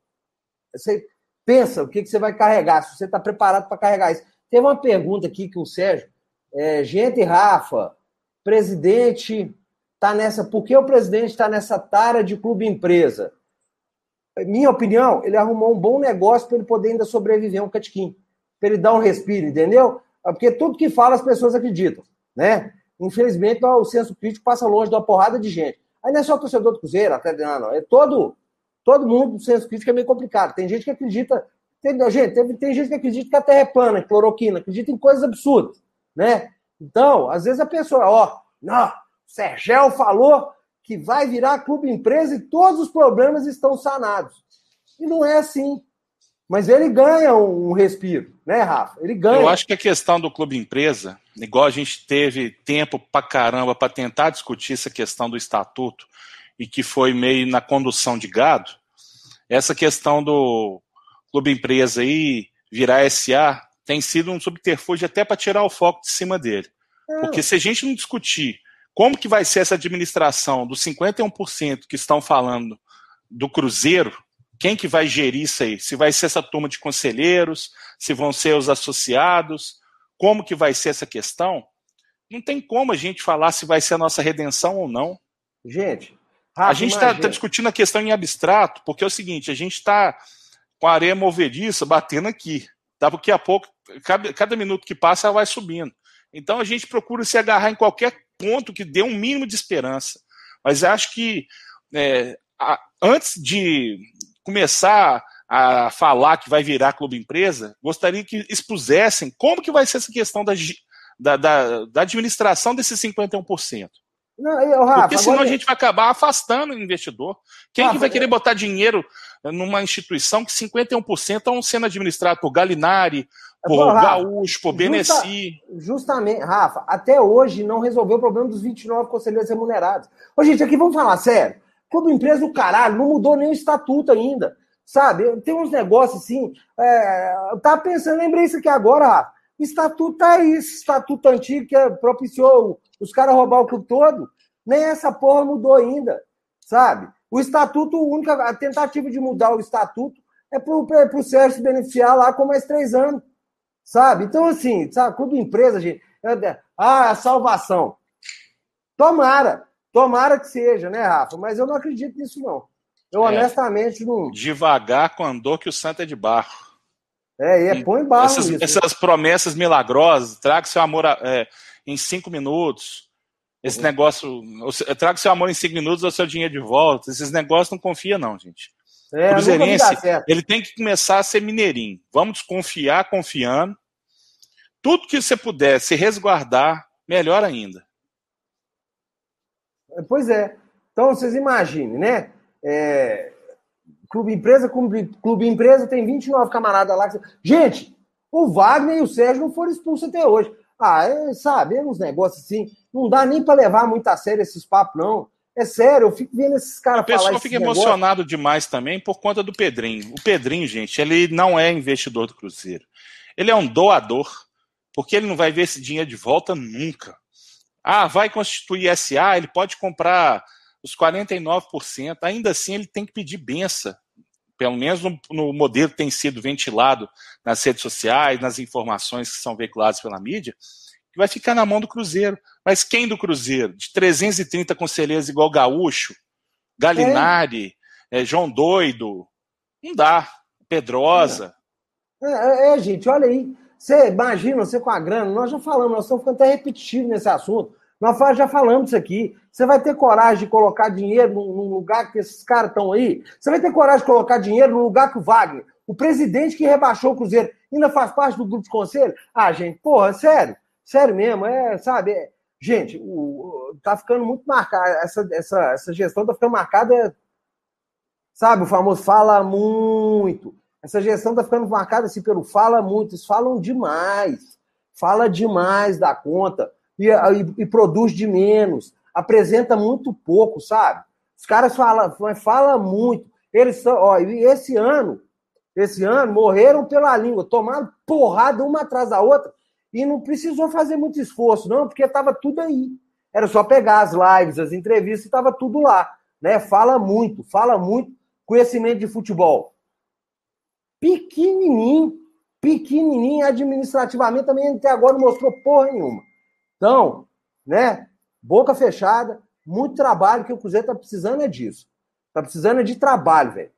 Você, Pensa o que, que você vai carregar, se você está preparado para carregar isso. Teve uma pergunta aqui que o Sérgio, é, gente, Rafa, presidente está nessa. Por que o presidente está nessa tara de clube empresa? Minha opinião, ele arrumou um bom negócio para ele poder ainda sobreviver um catiquinho, para ele dar um respiro, entendeu? Porque tudo que fala as pessoas acreditam, né? Infelizmente, o senso crítico passa longe de uma porrada de gente. Aí não é só o torcedor do Cruzeiro, até não, é todo todo mundo, o senso crítico é meio complicado. Tem gente que acredita. Tem, gente, tem, tem gente que acredita que a Terra é plana, cloroquina, acredita em coisas absurdas, né? Então, às vezes a pessoa, ó, não, Sergel falou que vai virar clube empresa e todos os problemas estão sanados. E não é assim. Mas ele ganha um respiro, né, Rafa? Ele ganha. Eu acho que a questão do clube empresa, igual a gente teve tempo pra caramba para tentar discutir essa questão do estatuto, e que foi meio na condução de gado, essa questão do clube empresa aí virar SA tem sido um subterfúgio até para tirar o foco de cima dele. É. Porque se a gente não discutir como que vai ser essa administração dos 51% que estão falando do Cruzeiro, quem que vai gerir isso aí? Se vai ser essa turma de conselheiros, se vão ser os associados, como que vai ser essa questão? Não tem como a gente falar se vai ser a nossa redenção ou não. Gente, a gente está tá discutindo a questão em abstrato, porque é o seguinte, a gente está com a areia movediça batendo aqui. Tá? Porque a pouco, cada, cada minuto que passa, ela vai subindo. Então a gente procura se agarrar em qualquer ponto que dê um mínimo de esperança. Mas acho que é, a, antes de começar a falar que vai virar clube empresa, gostaria que expusessem como que vai ser essa questão da, da, da, da administração desses 51%. Não, eu, Rafa, Porque senão agora... a gente vai acabar afastando o investidor. Quem Rafa, que vai querer botar dinheiro numa instituição que 51% estão sendo administrados por Galinari, por Pô, Rafa, Gaúcho, por Beneci? Justa, justamente, Rafa, até hoje não resolveu o problema dos 29 conselheiros remunerados. Ô, gente, aqui vamos falar sério. Clube empresa do caralho, não mudou nem o estatuto ainda. Sabe? Tem uns negócios assim. É, eu tava pensando, lembrei isso aqui agora, Rafa. Estatuto tá aí, estatuto antigo que é, propiciou os caras roubar o clube todo. Nem essa porra mudou ainda, sabe? O estatuto, a única a tentativa de mudar o estatuto é para o Sérgio se beneficiar lá com mais três anos, sabe? Então, assim, sabe, clube empresa, gente, é, ah, a salvação. Tomara, tomara que seja, né, Rafa? Mas eu não acredito nisso, não. Eu, é, honestamente, não. Devagar com andor que o santo é de barro. É, e é põe barro essas, nisso, essas promessas milagrosas, traga seu amor é, em cinco minutos. Esse uhum. negócio, traga seu amor em cinco minutos ou seu dinheiro de volta. Esses negócios não confia, não, gente. É, Cruzeirense, ele tem que começar a ser mineirinho. Vamos confiar, confiando. Tudo que você puder se resguardar, melhor ainda. Pois é. Então, vocês imaginem, né? É, clube Empresa, clube, clube Empresa tem 29 camaradas lá. Gente, o Wagner e o Sérgio não foram expulsos até hoje. Ah, é, sabe, é uns negócios assim. Não dá nem para levar muito a sério esses papos, não. É sério, eu fico vendo esses caras falar. O pessoal fica emocionado demais também por conta do Pedrinho. O Pedrinho, gente, ele não é investidor do Cruzeiro. Ele é um doador, porque ele não vai ver esse dinheiro de volta nunca. Ah, vai constituir SA, ele pode comprar os 49%, ainda assim ele tem que pedir benção. Pelo menos no, no, modelo que tem sido ventilado nas redes sociais, nas informações que são veiculadas pela mídia, que vai ficar na mão do Cruzeiro. Mas quem do Cruzeiro? De 330 conselheiros igual Gaúcho, Galinari, é. É, João Doido, não dá. Pedrosa. É, é, é gente, olha aí. Você imagina, você com a grana, nós já falamos, nós estamos ficando até repetitivos nesse assunto. Nós já falamos isso aqui. Você vai ter coragem de colocar dinheiro num lugar que esses caras estão aí? Você vai ter coragem de colocar dinheiro no lugar que o Wagner, o presidente que rebaixou o Cruzeiro, ainda faz parte do grupo de conselho? Ah, gente, porra, sério. Sério mesmo, é, sabe? É, gente, o, tá ficando muito marcado. Essa, essa, essa gestão tá ficando marcada. Sabe, o famoso fala muito. Essa gestão tá ficando marcada assim pelo fala muito. Eles falam demais. Fala demais da conta e, e, e produz de menos, apresenta muito pouco, sabe? Os caras falam, fala muito. Eles são, ó, e esse ano, esse ano, morreram pela língua, tomaram porrada uma atrás da outra, e não precisou fazer muito esforço, não, porque estava tudo aí. Era só pegar as lives, as entrevistas, estava tudo lá. Né? Fala muito, fala muito conhecimento de futebol. Pequenininho, pequenininho administrativamente também até agora não mostrou porra nenhuma. Então, né? Boca fechada, muito trabalho, que o Cruzeiro tá precisando é disso. Tá precisando é de trabalho, velho.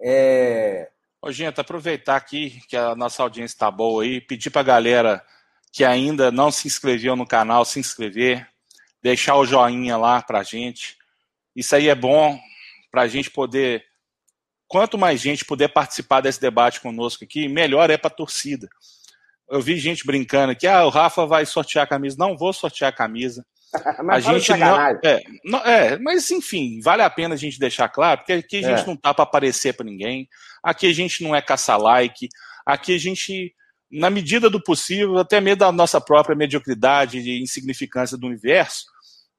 É... Ô, gente, aproveitar aqui que a nossa audiência está boa aí, pedir pra galera que ainda não se inscreveu no canal, se inscrever, deixar o joinha lá pra gente. Isso aí é bom pra gente poder. Quanto mais gente puder participar desse debate conosco aqui, melhor é pra torcida. Eu vi gente brincando que ah, o Rafa vai sortear a camisa. Não vou sortear a camisa. [LAUGHS] a gente não é, não é, mas enfim, vale a pena a gente deixar claro, porque aqui a gente é. não tá para aparecer para ninguém. Aqui a gente não é caçar like. Aqui a gente, na medida do possível, até mesmo da nossa própria mediocridade e insignificância do universo,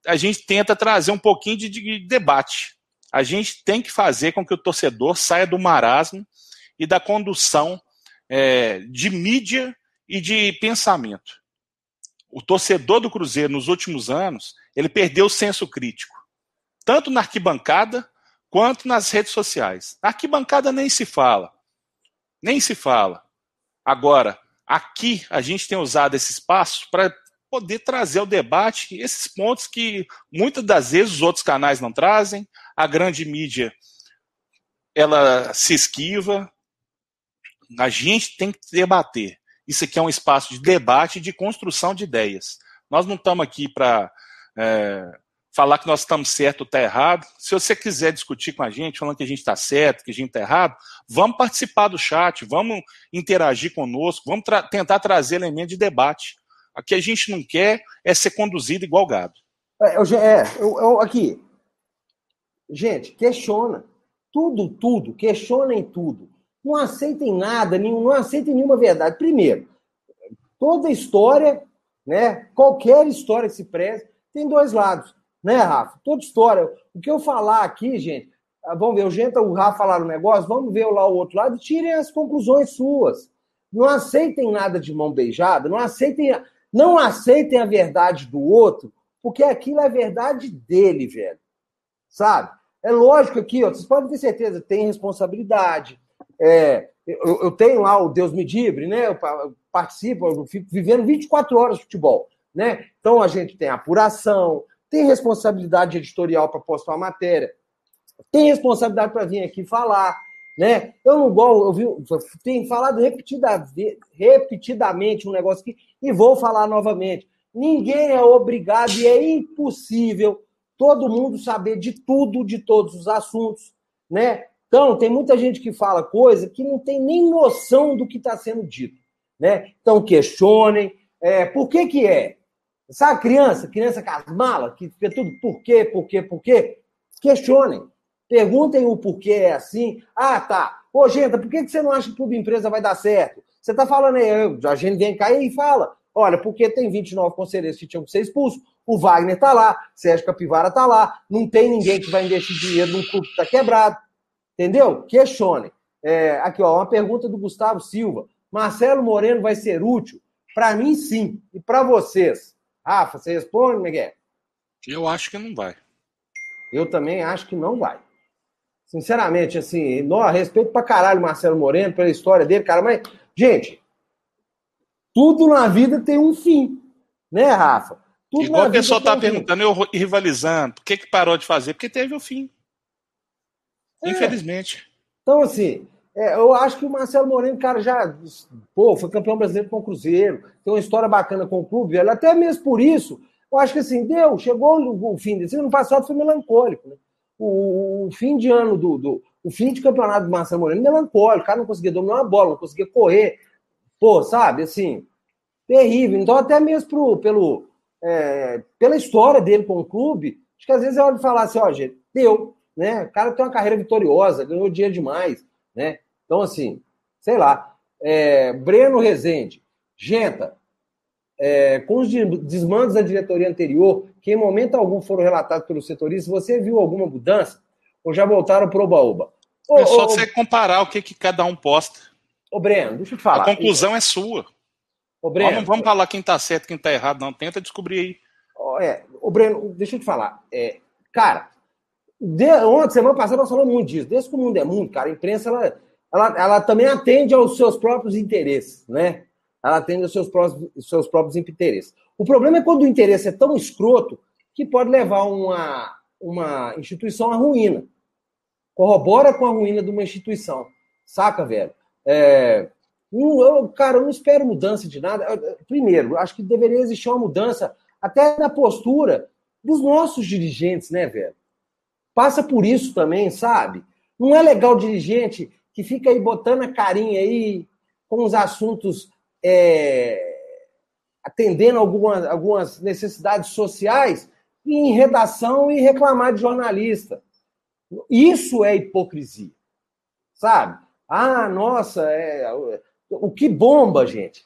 a gente tenta trazer um pouquinho de, de debate. A gente tem que fazer com que o torcedor saia do marasmo e da condução é, de mídia e de pensamento. O torcedor do Cruzeiro nos últimos anos, ele perdeu o senso crítico, tanto na arquibancada quanto nas redes sociais. Na arquibancada nem se fala. Nem se fala. Agora, aqui a gente tem usado esse espaço para poder trazer ao debate esses pontos que muitas das vezes os outros canais não trazem, a grande mídia ela se esquiva. A gente tem que debater. Isso aqui é um espaço de debate e de construção de ideias. Nós não estamos aqui para é, falar que nós estamos certo ou está errado. Se você quiser discutir com a gente, falando que a gente está certo, que a gente está errado, vamos participar do chat, vamos interagir conosco, vamos tra tentar trazer elementos de debate. O que a gente não quer é ser conduzido igual gado. É, eu, é eu, eu, aqui. Gente, questiona. Tudo, tudo. Questionem tudo não aceitem nada, não aceitem nenhuma verdade. Primeiro, toda história, né, qualquer história que se preze, tem dois lados, né, Rafa? Toda história. O que eu falar aqui, gente, ah, vamos ver, o gente, o Rafa falar no negócio, vamos ver lá o outro lado e tirem as conclusões suas. Não aceitem nada de mão beijada, não aceitem, não aceitem a verdade do outro, porque aquilo é a verdade dele, velho. Sabe? É lógico que ó, vocês podem ter certeza, tem responsabilidade. É, eu, eu, tenho lá o Deus me dibre, né? Eu participo, eu fico vivendo 24 horas de futebol, né? Então a gente tem apuração, tem responsabilidade editorial para postar uma matéria, tem responsabilidade para vir aqui falar, né? Eu não gosto, eu vi, tenho falado repetida, repetidamente um negócio aqui e vou falar novamente. Ninguém é obrigado e é impossível todo mundo saber de tudo, de todos os assuntos, né? Então, tem muita gente que fala coisa que não tem nem noção do que está sendo dito, né? Então, questionem. É, por que que é? Sabe criança? Criança com as malas, que fica tudo por quê, por quê, por quê? Questionem. Perguntem o porquê é assim. Ah, tá. Ô, gente, por que você não acha que o clube empresa vai dar certo? Você está falando aí, a gente vem cá e fala. Olha, porque tem 29 conselheiros que tinham que ser expulsos, o Wagner está lá, Sérgio Capivara está lá, não tem ninguém que vai investir dinheiro num clube que está quebrado. Entendeu? Questione. É, aqui, ó, uma pergunta do Gustavo Silva. Marcelo Moreno vai ser útil? Para mim, sim. E para vocês? Rafa, você responde, Miguel? Eu acho que não vai. Eu também acho que não vai. Sinceramente, assim, no, respeito pra caralho Marcelo Moreno, pela história dele, cara, mas, gente, tudo na vida tem um fim, né, Rafa? Tudo Igual o pessoal tá um perguntando, eu rivalizando, por que que parou de fazer? Porque teve o fim. É. Infelizmente. Então, assim, é, eu acho que o Marcelo Moreno, cara, já pô, foi campeão brasileiro com o Cruzeiro, tem uma história bacana com o clube, velho. Até mesmo por isso, eu acho que assim, deu, chegou o fim desse ano passado foi melancólico, né? O, o, fim de ano do, do, O fim de campeonato do Marcelo Moreno melancólico, o cara não conseguia dominar uma bola, não conseguia correr. Pô, sabe, assim, terrível. Então, até mesmo pro, pelo, é, pela história dele com o clube, acho que às vezes é hora de falar assim, ó, gente, deu, né? O cara tem uma carreira vitoriosa, ganhou dinheiro demais, né? Então, assim, sei lá. É, Breno Rezende, Genta, é, com os desmandos da diretoria anterior, que em momento algum foram relatados pelos setoristas, você viu alguma mudança? Ou já voltaram para o Oba-Oba? É só ô, você comparar o que, que cada um posta. Ô, Breno, deixa eu te falar. A conclusão é sua. Ô, Breno, não vamos falar quem está certo quem está errado, não. Tenta descobrir aí. Ô, é, ô Breno, deixa eu te falar. É, cara, de, ontem, semana passada, nós falamos muito disso. Desde que o mundo é mundo, cara, a imprensa ela, ela, ela também atende aos seus próprios interesses, né? Ela atende aos seus próprios, seus próprios interesses. O problema é quando o interesse é tão escroto que pode levar uma, uma instituição à ruína. Corrobora com a ruína de uma instituição. Saca, velho? É, eu, cara, eu não espero mudança de nada. Primeiro, acho que deveria existir uma mudança até na postura dos nossos dirigentes, né, velho? Passa por isso também, sabe? Não é legal dirigente que fica aí botando a carinha aí com os assuntos é, atendendo algumas, algumas necessidades sociais em redação e reclamar de jornalista. Isso é hipocrisia, sabe? Ah, nossa, é, o que bomba, gente.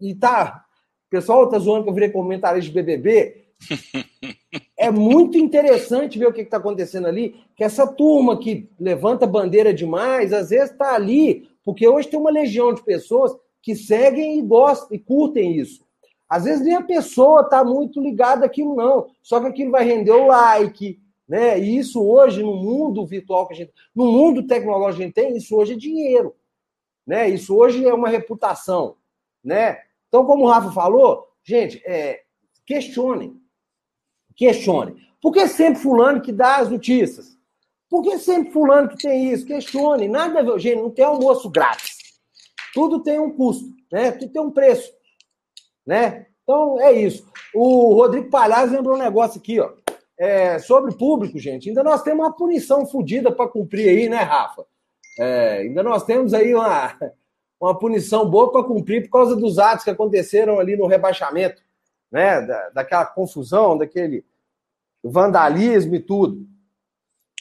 E tá, o pessoal tá zoando que eu virei comentarista de BBB, [LAUGHS] é muito interessante ver o que está acontecendo ali, que essa turma que levanta bandeira demais, às vezes está ali, porque hoje tem uma legião de pessoas que seguem e gostam e curtem isso. Às vezes nem a pessoa está muito ligada àquilo, não. Só que aquilo vai render o like, né? E isso hoje, no mundo virtual que a gente. No mundo tecnológico que a gente tem, isso hoje é dinheiro. Né? Isso hoje é uma reputação. Né? Então, como o Rafa falou, gente, é, questionem. Questione. Por que sempre fulano que dá as notícias? Por que sempre fulano que tem isso? Questione. Nada. Gente, não tem almoço grátis. Tudo tem um custo, né? Tudo tem um preço, né? Então, é isso. O Rodrigo Palhares lembrou um negócio aqui, ó. É, sobre público, gente. Ainda nós temos uma punição fodida para cumprir aí, né, Rafa? É, ainda nós temos aí uma, uma punição boa para cumprir por causa dos atos que aconteceram ali no rebaixamento né? Da, daquela confusão, daquele vandalismo e tudo.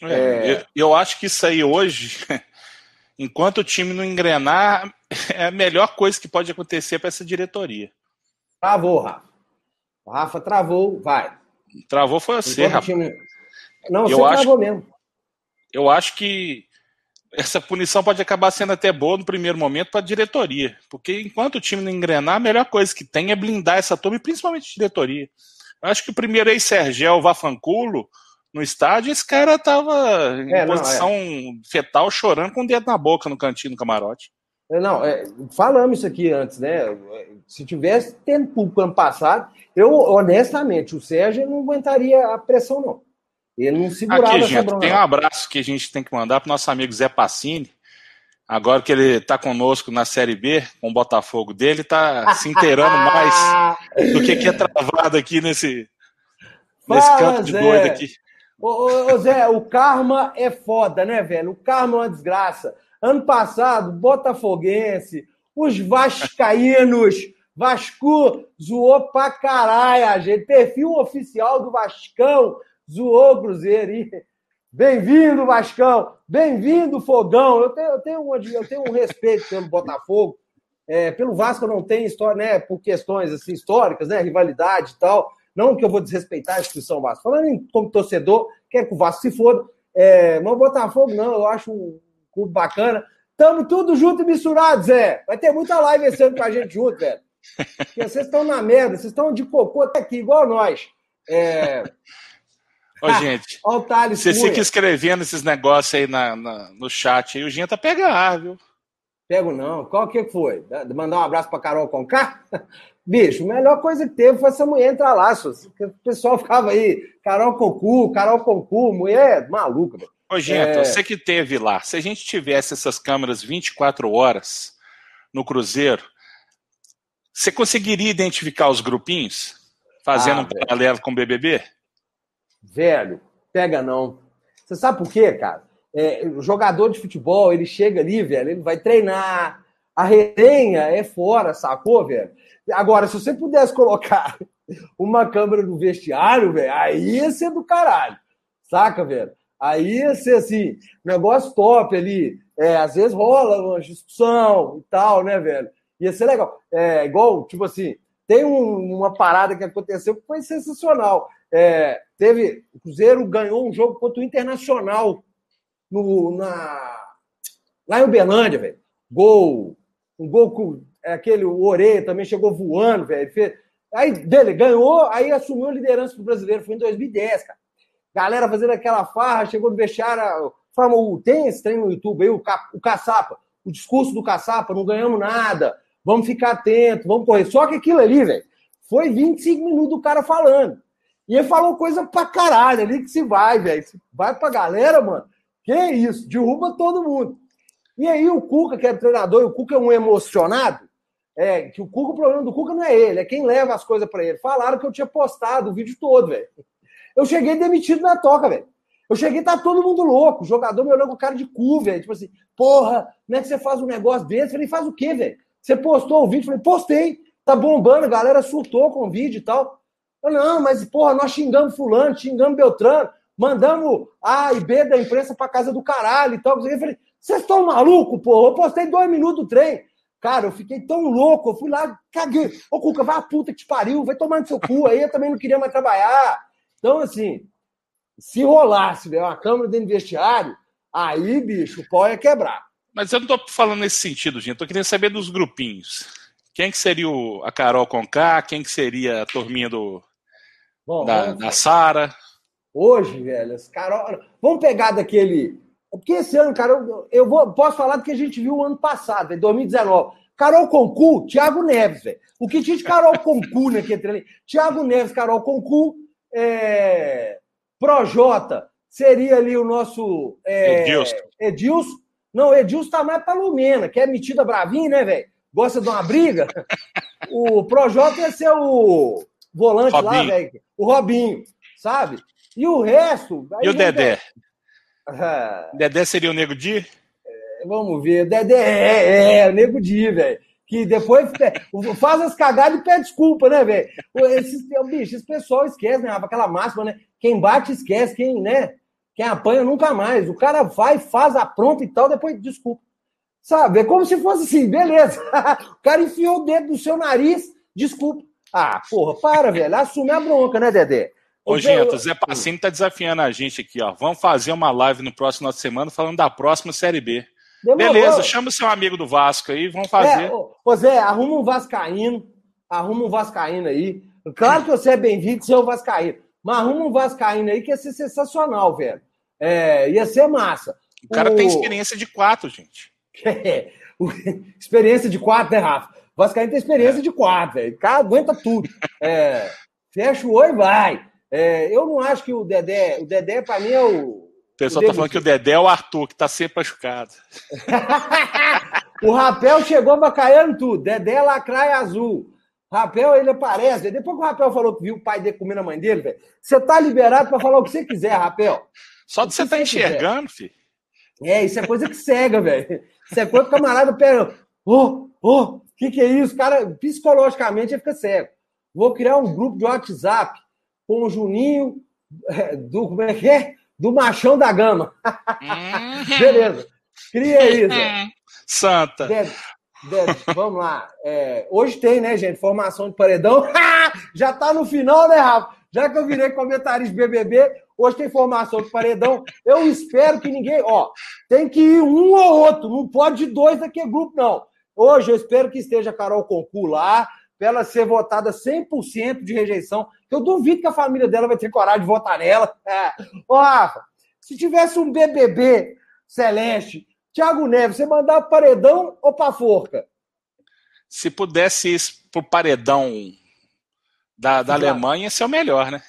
É. Eu, eu, acho que isso aí hoje, [LAUGHS] enquanto o time não engrenar, [LAUGHS] é a melhor coisa que pode acontecer para essa diretoria. Travou, Rafa. O Rafa travou, vai. Travou foi você, Rafa. Time... Não, você eu travou acho, mesmo. Eu acho que essa punição pode acabar sendo até boa no primeiro momento para a diretoria, porque enquanto o time não engrenar, a melhor coisa que tem é blindar essa turma, e principalmente a diretoria. Eu acho que o primeiro ex-Sergel Vafanculo, no estádio, esse cara tava em é, posição não, é. fetal, chorando com o dedo na boca no cantinho do camarote. É, não, é, falamos isso aqui antes, né? Se tivesse tendo público ano passado, eu, honestamente, o Sérgio não aguentaria a pressão, não. Ele não segurava aqui, gente, Tem um abraço que a gente tem que mandar para nosso amigo Zé Passini. Agora que ele está conosco na Série B, com o Botafogo dele, está [LAUGHS] se inteirando mais do que, que é travado aqui nesse, nesse canto de Zé. doido aqui. Ô, ô, ô, Zé, o karma é foda, né, velho? O karma é uma desgraça. Ano passado, Botafoguense, os Vascaínos, Vasco zoou pra caralho, a gente. Perfil oficial do Vascão zoou o Cruzeiro. Bem-vindo, Vascão! Bem-vindo, Fogão! Eu tenho, eu, tenho um, eu tenho um respeito pelo Botafogo. É, pelo Vasco não tenho história, né? Por questões assim, históricas, né? Rivalidade e tal. Não que eu vou desrespeitar a instituição Vasco. Falando em, como torcedor, quer que o Vasco se foda. É, mas o Botafogo, não, eu acho um clube bacana. Tamo tudo junto e misturado, Zé. Vai ter muita live esse ano com a gente junto, velho. Porque vocês estão na merda, vocês estão de cocô até aqui, igual nós. É... Ô, gente, Ó, o Thales você fica escrevendo esses negócios aí na, na, no chat aí, o Ginta pega ar, viu? Pego não. Qual que foi? Mandar um abraço pra Carol Conká? Bicho, a melhor coisa que teve foi essa mulher entrar lá. O pessoal ficava aí, Carol Concu, Carol Concu, mulher maluca, velho. Ô, gente, é... você que teve lá, se a gente tivesse essas câmeras 24 horas no Cruzeiro, você conseguiria identificar os grupinhos? Fazendo ah, um paralelo com o BBB? Velho, pega não. Você sabe por quê, cara? É, o jogador de futebol, ele chega ali, velho, ele vai treinar. A resenha é fora, sacou, velho? Agora, se você pudesse colocar [LAUGHS] uma câmera no vestiário, velho, aí ia ser do caralho. Saca, velho? Aí ia ser assim, negócio top ali. É, às vezes rola uma discussão e tal, né, velho? Ia ser legal. É, igual, tipo assim, tem um, uma parada que aconteceu que foi sensacional. É, teve. O Cruzeiro ganhou um jogo contra o Internacional no, na, lá em Uberlândia, velho. Gol. Um gol com é, aquele Ore também chegou voando, velho. Aí dele ganhou, aí assumiu a liderança do brasileiro. Foi em 2010, cara. Galera fazendo aquela farra, chegou no vestiário. Falou, tem esse trem no YouTube aí, o, Ca, o Caçapa, o discurso do Caçapa, não ganhamos nada, vamos ficar atentos, vamos correr. Só que aquilo ali, velho, foi 25 minutos do cara falando. E ele falou coisa pra caralho ali que se vai, velho. Vai pra galera, mano. Que isso, derruba todo mundo. E aí o Cuca, que é treinador, e o Cuca é um emocionado, é, que o Cuca, o problema do Cuca não é ele, é quem leva as coisas para ele. Falaram que eu tinha postado o vídeo todo, velho. Eu cheguei demitido na toca, velho. Eu cheguei, tá todo mundo louco. O jogador me olhando com cara de cu, velho. Tipo assim, porra, como é que você faz um negócio desse? Eu falei, faz o quê, velho? Você postou o vídeo? Eu falei, postei. Tá bombando, a galera surtou com o vídeo e tal. Eu, não, mas, porra, nós xingamos fulano, xingamos Beltrano, mandamos A e B da imprensa pra casa do caralho e tal. Eu falei, vocês estão malucos, porra? Eu postei dois minutos do trem. Cara, eu fiquei tão louco, eu fui lá, caguei. Ô, Cuca, vai a puta que te pariu, vai tomar no seu cu. Aí eu também não queria mais trabalhar. Então, assim, se rolasse né, uma câmera dentro do vestiário, aí, bicho, o pau ia quebrar. Mas eu não tô falando nesse sentido, gente. Eu tô querendo saber dos grupinhos. Quem que seria o, a Carol Conká? Quem que seria a turminha do, Bom, da, da Sara? Hoje, velho, as Carol... Vamos pegar daquele... Porque esse ano, cara, eu, eu vou, posso falar do que a gente viu o ano passado, em 2019. Carol Concu, Thiago Neves, velho. O que tinha de Carol Concu [LAUGHS] naquele treino? Thiago Neves, Carol Concu, é, Projota seria ali o nosso é, Edilson. Edilson. Não, Edilson tá mais pra Lumena, que é metida bravinha, né, velho? Gosta de uma briga. o Projota ia ser o volante Robinho. lá, velho. O Robinho, sabe? E o resto. E o Dedé? Ah, Dedé seria o Nego Di? É, vamos ver. Dedé é, é, é o Nego Di, velho que depois faz as cagadas e pede desculpa, né, velho? Esse, bicho, esse pessoal esquece, né, Aquela máxima, né? Quem bate esquece, quem, né? Quem apanha nunca mais. O cara vai, faz a pronta e tal, depois desculpa. Sabe? É como se fosse assim, beleza. [LAUGHS] o cara enfiou o dedo no seu nariz, desculpa. Ah, porra, para, velho. Assume a bronca, né, Dedé? Ô, gente, o Zé Passini tá desafiando a gente aqui, ó. Vamos fazer uma live no próximo final de semana falando da próxima Série B. Demorou. Beleza, chama o seu amigo do Vasco aí, vamos fazer. É, ô, Zé, arruma um Vascaíno, arruma um Vascaíno aí. Claro que você é bem-vindo, você é o Vascaíno. Mas arruma um Vascaíno aí que ia ser sensacional, velho. É, ia ser massa. O cara o... tem experiência de quatro, gente. [LAUGHS] É, experiência de quatro, né, Rafa? Vascaíno tem experiência é. de quatro, velho. O cara aguenta tudo. É, fecha o olho e vai. É, eu não acho que o Dedé. O Dedé, pra mim, é o. O pessoal o tá falando que o Dedé é o Arthur, que tá sempre machucado. [LAUGHS] o Rapel chegou bacaiando tudo. Dedé lacraia azul. Rapel, ele aparece. Depois que o Rapel falou que viu o pai dele comendo a mãe dele, velho, você tá liberado para falar o que você quiser, Rapel. Só de você tá enxergando, filho. É, isso é coisa que cega, velho. Isso é coisa que o camarada pega. Ô, ô, o que, que é isso? O cara, psicologicamente, ele fica cego. Vou criar um grupo de WhatsApp com o Juninho é, do. Como é que é? Do Machão da Gama. Uhum. [LAUGHS] Beleza. Cria isso. [LAUGHS] Santa. Deve, deve, vamos lá. É, hoje tem, né, gente? Formação de paredão. [LAUGHS] Já tá no final, né, Rafa? Já que eu virei comentarista BBB, hoje tem formação de paredão. Eu espero que ninguém. Ó, tem que ir um ou outro, não pode dois daquele grupo, não. Hoje eu espero que esteja a Carol Concu lá, para ela ser votada 100% de rejeição. Eu duvido que a família dela vai ter coragem de votar nela. É. Ô, Rafa, se tivesse um BBB Celeste, Thiago Neves, você mandar pro paredão ou pra forca? Se pudesse ir pro paredão da, da Alemanha, ia ser o melhor, né?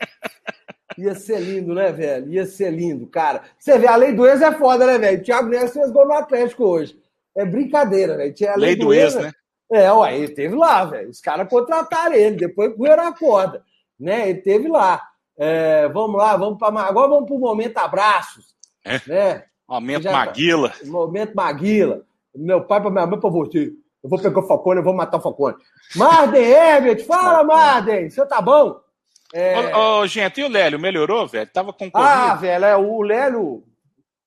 [LAUGHS] Ia ser lindo, né, velho? Ia ser lindo, cara. Você vê, a lei do ex é foda, né, velho? Thiago Neves fez gol no Atlético hoje. É brincadeira, velho. Lei, lei do, do ex, né? É, ué, ele teve lá, velho. Os caras contrataram ele, depois correram a corda. Né? Ele teve lá. É, vamos lá, vamos para. Agora vamos para o momento abraços. É. Né? Momento Já, Maguila. Momento Maguila. Meu pai para minha mãe para você. Eu vou pegar o Falcone, eu vou matar o Falcone. Marden Herbert, fala, Marden. Você tá bom? É... Ô, ô, gente, e o Lélio melhorou, velho? Tava com Covid. Ah, velho, é, o Lélio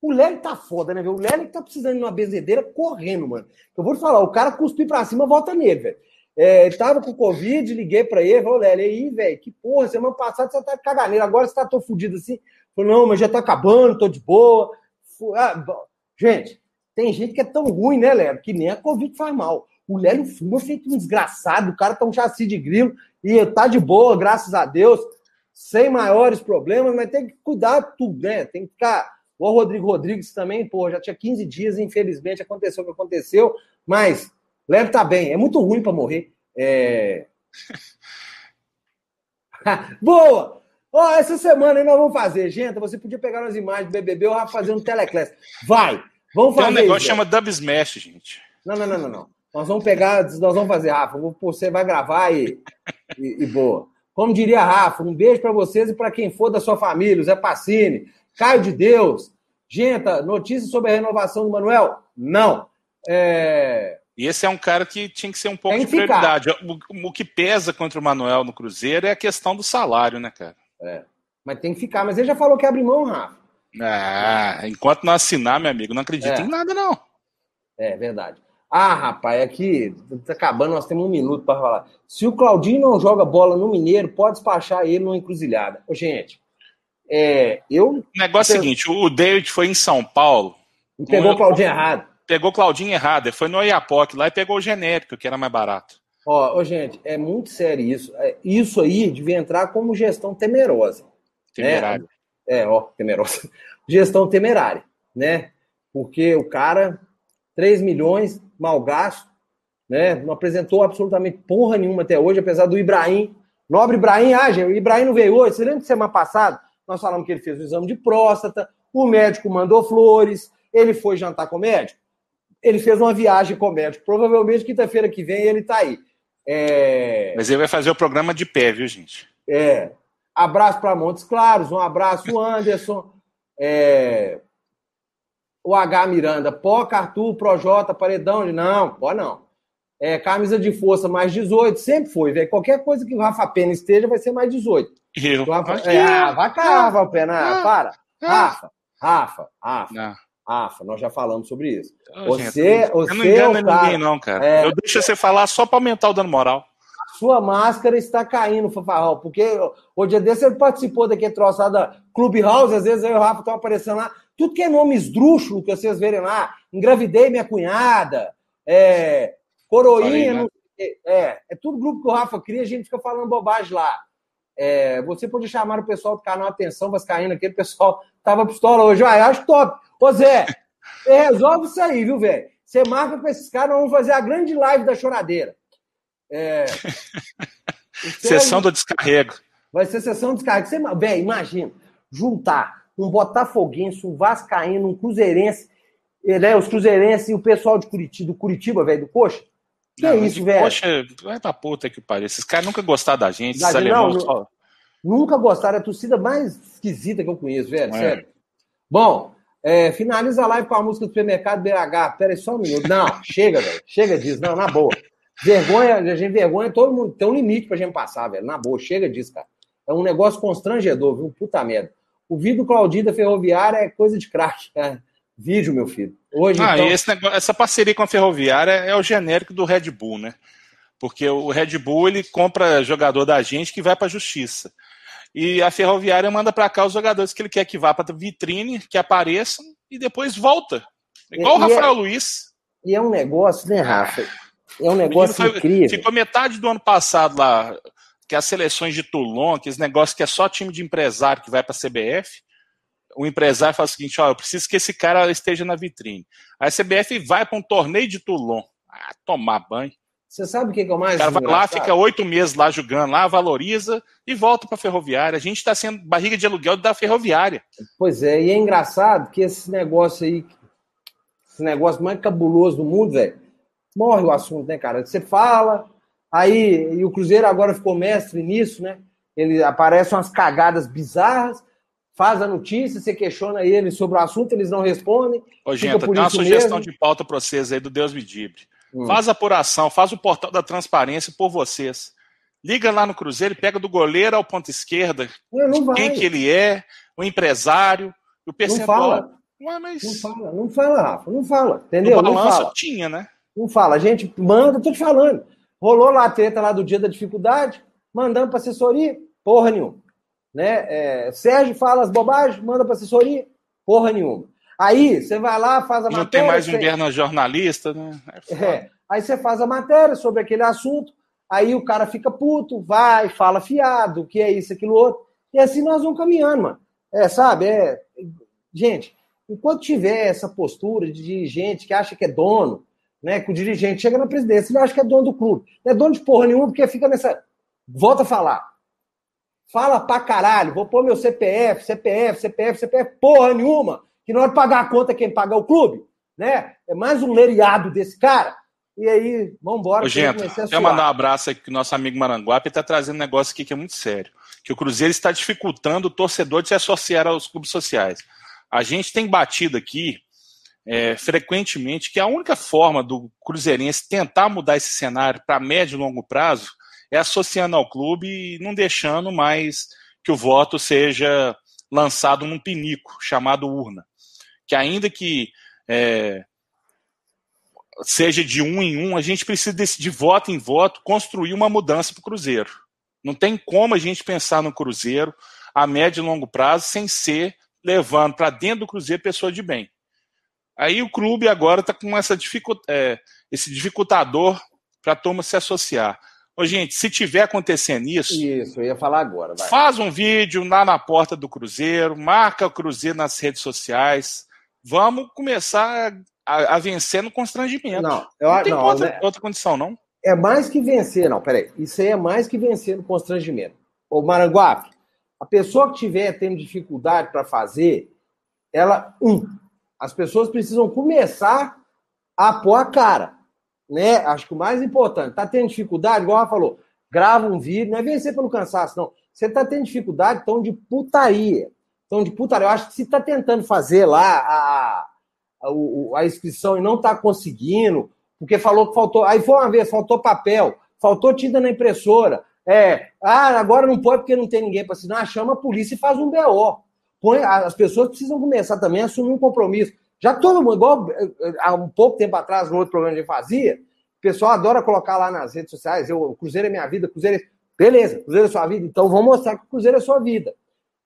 o Lélio tá foda, né, velho? O Lélio tá precisando de uma benzedeira correndo, mano. Eu vou te falar, o cara cuspir pra cima, volta nele, velho. É, tava com Covid, liguei pra ele, falei, Lélio, aí, velho, que porra, semana passada você tá caganeiro, agora você tá todo fudido assim. Falei, não, mas já tá acabando, tô de boa. Ah, gente, tem gente que é tão ruim, né, Lélio, que nem a Covid faz mal. O Lélio fuma feito um desgraçado, o cara tá um chassi de grilo e tá de boa, graças a Deus, sem maiores problemas, mas tem que cuidar tudo, né? Tem que ficar o Rodrigo Rodrigues também, pô, já tinha 15 dias, infelizmente aconteceu o que aconteceu, mas leve tá bem, é muito ruim para morrer. É... [LAUGHS] Boa! Ó, oh, essa semana aí nós vamos fazer, gente. Você podia pegar as imagens do BBB ou fazer um teleclass. Vai! Vamos fazer. Tem um negócio que chama Dub Smash, gente. Não, não, não, não, não. Nós vamos pegar, nós vamos fazer, Rafa. Você vai gravar e, e, e boa. Como diria Rafa, um beijo para vocês e para quem for da sua família, o Zé Passini, Caio de Deus, Gente, notícia sobre a renovação do Manuel? Não. É... E esse é um cara que tinha que ser um pouco de prioridade. O, o, que pesa contra o Manuel no Cruzeiro é a questão do salário, né, cara? É. Mas tem que ficar. Mas ele já falou que abre mão, Rafa. Ah, enquanto não assinar, meu amigo, não acredito é. em nada, não. É verdade. Ah, rapaz, aqui tá acabando, nós temos um minuto para falar. Se o Claudinho não joga bola no Mineiro, pode despachar ele numa encruzilhada. Ô, gente, é, eu. O negócio é o seguinte: o David foi em São Paulo. E pegou o Claudinho errado. Pegou o Claudinho errado. Ele foi no Oiapoque lá e pegou o genérico, que era mais barato. Ó, oh, gente, é muito sério isso. É, isso aí devia entrar como gestão temerosa. Temerária. Né? É, ó, temerosa. [LAUGHS] Gestão temerária, né? Porque o cara, 3 milhões, mal gasto, né? Não apresentou absolutamente porra nenhuma até hoje, apesar do Ibrahim. Nobre Ibrahim, ah, gente, o Ibrahim não veio hoje. Você lembra de semana passada? Nós falamos que ele fez o exame de próstata, o médico mandou flores, ele foi jantar com o médico, ele fez uma viagem com o médico. Provavelmente quinta-feira que vem ele está aí. É... Mas ele vai fazer o programa de pé, viu, gente? É. Abraço para Montes Claros, um abraço, Anderson. É... O H Miranda, Pó, Arthur, Projota, Paredão. Não, pó não. É, camisa de força mais 18, sempre foi, velho. Qualquer coisa que o Rafa Pena esteja vai ser mais 18. Eu. Rafa, é, ah, vai cá, Rafa Pena. Ah, para. Ah, Rafa, Rafa, Rafa. Não. Rafa, nós já falamos sobre isso. você, gente, você não engana é ninguém, não, cara. É, eu deixo você falar só para aumentar o dano moral. Sua máscara está caindo, Fafarrão, porque o dia desse ele participou daquele troço lá da Clubhouse, às vezes eu e o Rafa estão aparecendo lá. Tudo que é nome esdrúxulo que vocês verem lá. Engravidei minha cunhada, é, coroinha, né? é, é tudo grupo que o Rafa cria, a gente fica falando bobagem lá. É, você pode chamar o pessoal do canal Atenção Vascaína, aquele pessoal tava pistola hoje. Ah, eu acho top. Ô Zé, resolve isso aí, viu, velho? Você marca com esses caras, nós vamos fazer a grande live da choradeira. É... [LAUGHS] sessão do descarrego. Vai ser sessão do descarrego. Você, velho, imagina, juntar um botafoguense, um vascaíno, um cruzeirense, né, os cruzeirenses e o pessoal de Curitiba, do Curitiba, velho, do Coxa, que é isso, velho? Poxa, vai pra puta que pariu. Esses caras nunca gostaram da gente, esses alemães. Só... Nunca gostaram, é a torcida mais esquisita que eu conheço, velho, é. sério. Bom, é, finaliza a live com a música do supermercado BH. Pera aí só um minuto. Não, [LAUGHS] chega, velho. Chega disso. Não, na boa. Vergonha, a gente vergonha, todo mundo tem um limite pra gente passar, velho. Na boa, chega disso, cara. É um negócio constrangedor, viu? Puta merda. O vídeo Claudinho da Ferroviária é coisa de craque. É. Vídeo, meu filho. Hoje, ah, então... e negócio, essa parceria com a Ferroviária é o genérico do Red Bull, né? Porque o Red Bull ele compra jogador da gente que vai para a justiça. E a Ferroviária manda para cá os jogadores que ele quer que vá para vitrine, que apareçam e depois volta. Igual e, o Rafael é, Luiz. E é um negócio, né, Rafa? É um negócio foi, incrível. Ficou metade do ano passado lá, que as seleções de Toulon, que esse negócio que é só time de empresário que vai para a CBF o empresário fala o seguinte: ó, eu preciso que esse cara esteja na vitrine. Aí a CBF vai para um torneio de Toulon. Ah, tomar banho. Você sabe o que, é o mais. O cara vai lá, fica oito meses lá jogando lá, valoriza e volta para a ferroviária. A gente está sendo barriga de aluguel da ferroviária. Pois é, e é engraçado que esse negócio aí, esse negócio mais cabuloso do mundo, velho, morre o assunto, né, cara? Você fala, aí, e o Cruzeiro agora ficou mestre nisso, né? Ele aparecem umas cagadas bizarras, faz a notícia, você questiona eles sobre o assunto, eles não respondem. Ô, gente, tem uma sugestão mesmo. de pauta para vocês aí do Deus me dibre. Hum. Faz a apuração, faz o portal da transparência por vocês. Liga lá no Cruzeiro, pega do goleiro ao ponto esquerda, quem que ele é, o empresário, o percentual. Não fala. Ué, mas... Não fala, não fala, Rafa, não fala, entendeu? No balanço não fala. tinha, né? Não fala, a gente manda, tô te falando. Rolou lá a treta lá do dia da dificuldade, mandando para assessoria, porra nenhuma. Né? É, Sérgio fala as bobagens, manda para assessoria, porra nenhuma. Aí você vai lá, faz a Não matéria. Não tem mais um você... jornalista, né? É, é, aí você faz a matéria sobre aquele assunto, aí o cara fica puto, vai, fala fiado, o que é isso, aquilo outro. E assim nós vamos caminhando, mano. É, sabe? É... Gente, enquanto tiver essa postura de dirigente que acha que é dono, né? Que o dirigente chega na presidência, ele acha que é dono do clube. Não é dono de porra nenhuma, porque fica nessa. Volta a falar. Fala pra caralho, vou pôr meu CPF, CPF, CPF, CPF, porra nenhuma, que na hora de pagar a conta quem paga é o clube, né? É mais um leriado desse cara. E aí, vambora. Ô, gente, quero mandar um abraço aqui pro nosso amigo Maranguape, ele tá trazendo um negócio aqui que é muito sério. Que o Cruzeiro está dificultando o torcedor de se associar aos clubes sociais. A gente tem batido aqui é, frequentemente que a única forma do Cruzeirense tentar mudar esse cenário para médio e longo prazo é associando ao clube e não deixando mais que o voto seja lançado num pinico chamado urna. Que ainda que é, seja de um em um, a gente precisa de, de voto em voto construir uma mudança para o Cruzeiro. Não tem como a gente pensar no Cruzeiro a médio e longo prazo sem ser levando para dentro do Cruzeiro pessoa de bem. Aí o clube agora está com essa dificu é, esse dificultador para a turma se associar. Ô, gente, se tiver acontecendo isso. Isso, eu ia falar agora. Vai. Faz um vídeo lá na porta do Cruzeiro, marca o Cruzeiro nas redes sociais. Vamos começar a, a vencer no constrangimento. Não, eu, não tem não, outra, né? outra condição, não? É mais que vencer, não, peraí. Isso aí é mais que vencer no constrangimento. Ô, Maranguape, a pessoa que tiver tendo dificuldade para fazer, ela, um, as pessoas precisam começar a pôr a cara né? Acho que o mais importante, tá tendo dificuldade, igual ela falou, grava um vídeo, não é vencer pelo cansaço, não. Você tá tendo dificuldade, então de putaria. Então, de putaria. Eu acho que se tá tentando fazer lá a, a, a inscrição e não tá conseguindo, porque falou que faltou. Aí foi uma vez, faltou papel, faltou tinta na impressora. É, ah, agora não pode porque não tem ninguém para assinar. Chama a polícia e faz um BO. Põe, as pessoas precisam começar também a assumir um compromisso. Já todo mundo, igual eh, há um pouco tempo atrás, no outro programa que a fazia, pessoal adora colocar lá nas redes sociais, eu, o Cruzeiro é minha vida, Cruzeiro é... Beleza, Cruzeiro é sua vida, então vamos mostrar que o Cruzeiro é sua vida.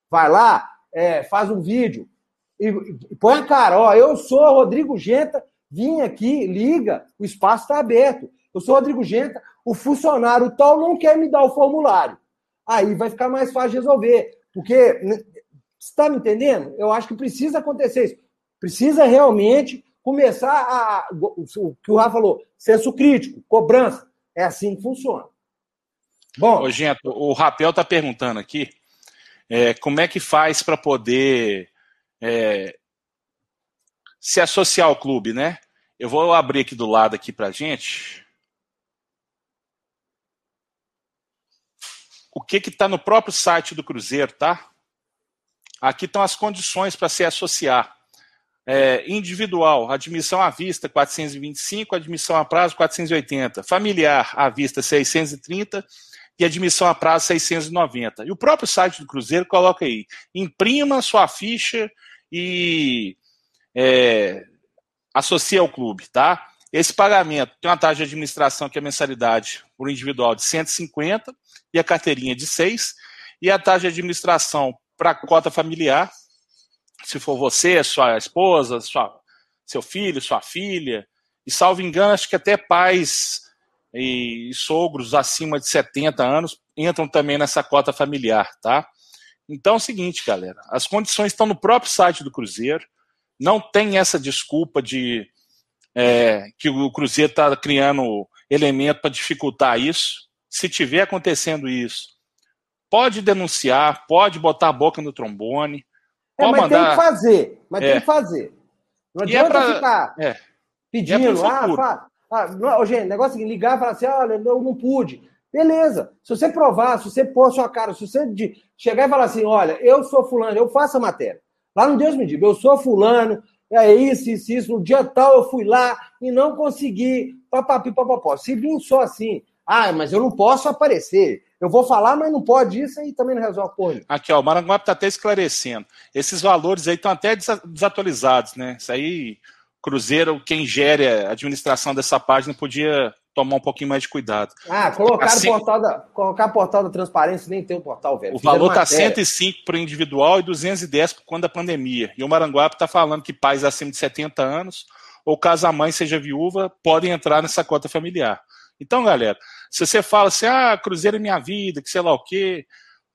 Vai lá, é, faz um vídeo e, e põe a cara, ó, eu sou Rodrigo Genta, vim aqui, liga, o espaço está aberto. Eu sou Rodrigo Genta, o funcionário tal não quer me dar o formulário. Aí vai ficar mais fácil de resolver. Porque, né, está me entendendo? Eu acho que precisa acontecer isso. Precisa realmente começar a. O que o Rafa falou, senso crítico, cobrança. É assim que funciona. Bom. Ô, gente, o Rapel está perguntando aqui é, como é que faz para poder é, se associar ao clube, né? Eu vou abrir aqui do lado aqui para gente. O que está no próprio site do Cruzeiro, tá? Aqui estão as condições para se associar. É, individual, admissão à vista 425, admissão a prazo 480, familiar à vista 630 e admissão a prazo 690. E o próprio site do Cruzeiro coloca aí: imprima sua ficha e é, associa ao clube, tá? Esse pagamento tem uma taxa de administração que é mensalidade por individual de 150 e a carteirinha de 6 e a taxa de administração para cota familiar se for você, sua esposa, sua, seu filho, sua filha, e salvo engano, acho que até pais e, e sogros acima de 70 anos entram também nessa cota familiar, tá? Então é o seguinte, galera, as condições estão no próprio site do Cruzeiro, não tem essa desculpa de é, que o Cruzeiro está criando elemento para dificultar isso. Se tiver acontecendo isso, pode denunciar, pode botar a boca no trombone, é, mas mandar... tem que fazer. Mas é. tem que fazer. Não é adianta é pra... ficar é. pedindo. ah, fa... ah, não, gente, negócio é ligar e falar assim: olha, eu não pude. Beleza. Se você provar, se você pôr sua cara, se você chegar e falar assim: olha, eu sou fulano, eu faço a matéria. Lá no Deus me diga, eu sou fulano, é isso, isso, isso. No dia tal eu fui lá e não consegui. Papapi, papapó. Se vir só assim, ah, mas eu não posso aparecer. Eu vou falar, mas não pode isso aí também não resolve a porra. Aqui, ó, o Maranguape está até esclarecendo. Esses valores aí estão até desatualizados, né? Isso aí, Cruzeiro, quem gere a administração dessa página, podia tomar um pouquinho mais de cuidado. Ah, colocar assim, o portal da, colocar portal da transparência, nem tem o portal, velho. O valor está 105 para o individual e 210 por quando da pandemia. E o Maranguape está falando que pais acima de 70 anos, ou caso a mãe seja viúva, podem entrar nessa cota familiar. Então, galera, se você fala assim, ah, Cruzeiro é minha vida, que sei lá o quê,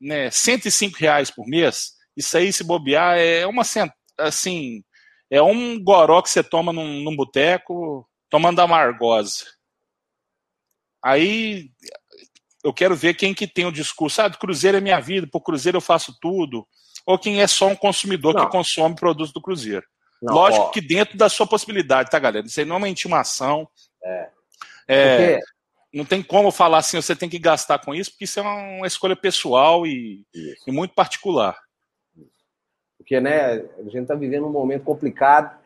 né, 105 reais por mês, isso aí, se bobear, é uma, assim, é um goró que você toma num, num boteco, tomando amargose. Aí, eu quero ver quem que tem o discurso, ah, Cruzeiro é minha vida, por Cruzeiro eu faço tudo, ou quem é só um consumidor Não. que consome produtos do Cruzeiro. Não, Lógico ó. que dentro da sua possibilidade, tá, galera? Isso aí não é uma intimação. É. É, não tem como falar assim, você tem que gastar com isso, porque isso é uma escolha pessoal e, e muito particular. Porque, né, a gente está vivendo um momento complicado.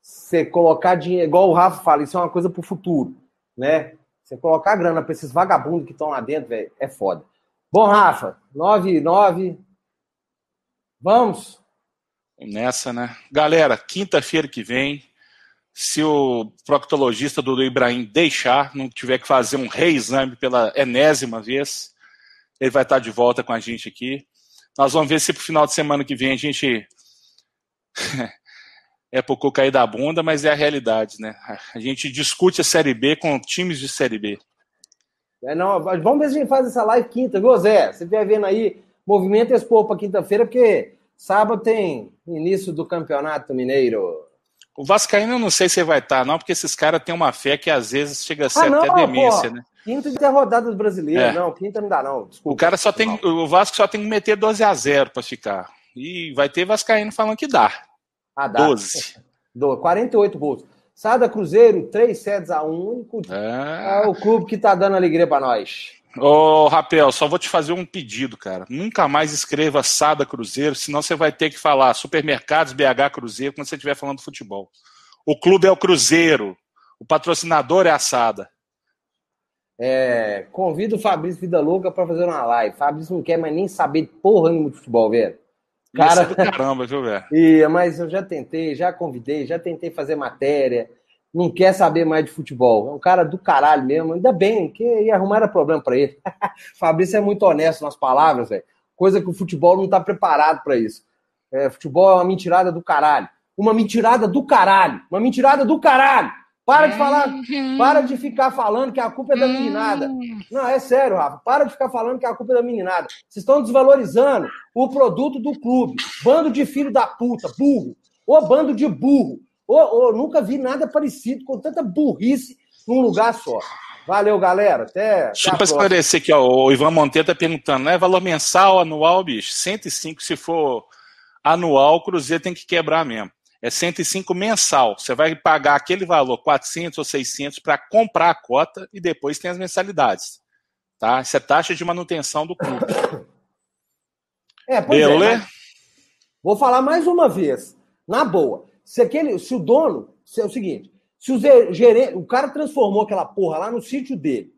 Você colocar dinheiro, igual o Rafa fala, isso é uma coisa para o futuro, né? Você colocar grana para esses vagabundos que estão lá dentro, velho, é foda. Bom, Rafa, 9 e 9. Vamos? Nessa, né? Galera, quinta-feira que vem, se o proctologista do Ibrahim deixar, não tiver que fazer um reexame pela enésima vez, ele vai estar de volta com a gente aqui. Nós vamos ver se pro final de semana que vem a gente [LAUGHS] é pouco cair da bunda, mas é a realidade, né? A gente discute a Série B com times de Série B. É, não, vamos ver se a gente faz essa live quinta, viu, Zé? Você vai vendo aí, movimento expor para quinta-feira, porque sábado tem início do Campeonato Mineiro. O Vascaíno eu não sei se vai estar, não, porque esses caras têm uma fé que às vezes chega a ser ah, não, até demência, pô. né? Quinta de ter rodadas brasileiras, é. não, quinta não dá, não. Desculpa, o cara só tem. O Vasco só tem que meter 12 a 0 para ficar. E vai ter Vascaíno falando que dá. Ah, dá. 12. 48 [LAUGHS] gols. Sada Cruzeiro, 3 sets a 1. É... é o clube que tá dando alegria para nós. Ô, Rapel, só vou te fazer um pedido, cara. Nunca mais escreva Sada Cruzeiro, senão você vai ter que falar Supermercados BH Cruzeiro quando você estiver falando futebol. O clube é o Cruzeiro, o patrocinador é a Sada. É, convido o Fabrício Vida Louca para fazer uma live. Fabrício não quer mais nem saber porra nenhuma de futebol, velho. Cara, Isso é do caramba, viu, velho? [LAUGHS] Mas eu já tentei, já convidei, já tentei fazer matéria. Não quer saber mais de futebol. É um cara do caralho mesmo. Ainda bem, que ia arrumar era problema para ele. [LAUGHS] Fabrício é muito honesto nas palavras, velho. Coisa que o futebol não tá preparado para isso. É, futebol é uma mentirada do caralho. Uma mentirada do caralho. Uma mentirada do caralho. Para de falar, uhum. para de ficar falando que a culpa é da meninada. Uhum. Não, é sério, Rafa. Para de ficar falando que a culpa é da meninada. Vocês estão desvalorizando o produto do clube. Bando de filho da puta, burro. Ô bando de burro. Ô, ô, nunca vi nada parecido com tanta burrice num lugar só. Valeu, galera. Até. Deixa eu esclarecer aqui, ó. O Ivan Monteiro tá perguntando, né? Valor mensal, anual, bicho? 105 se for anual, o Cruzeiro tem que quebrar mesmo é 105 mensal. Você vai pagar aquele valor, 400 ou 600, para comprar a cota e depois tem as mensalidades. Tá? Isso é taxa de manutenção do clube. É, pois é, Beleza? É, Vou falar mais uma vez. Na boa. Se, aquele, se o dono. Se é o seguinte: se o gerente. O cara transformou aquela porra lá no sítio dele.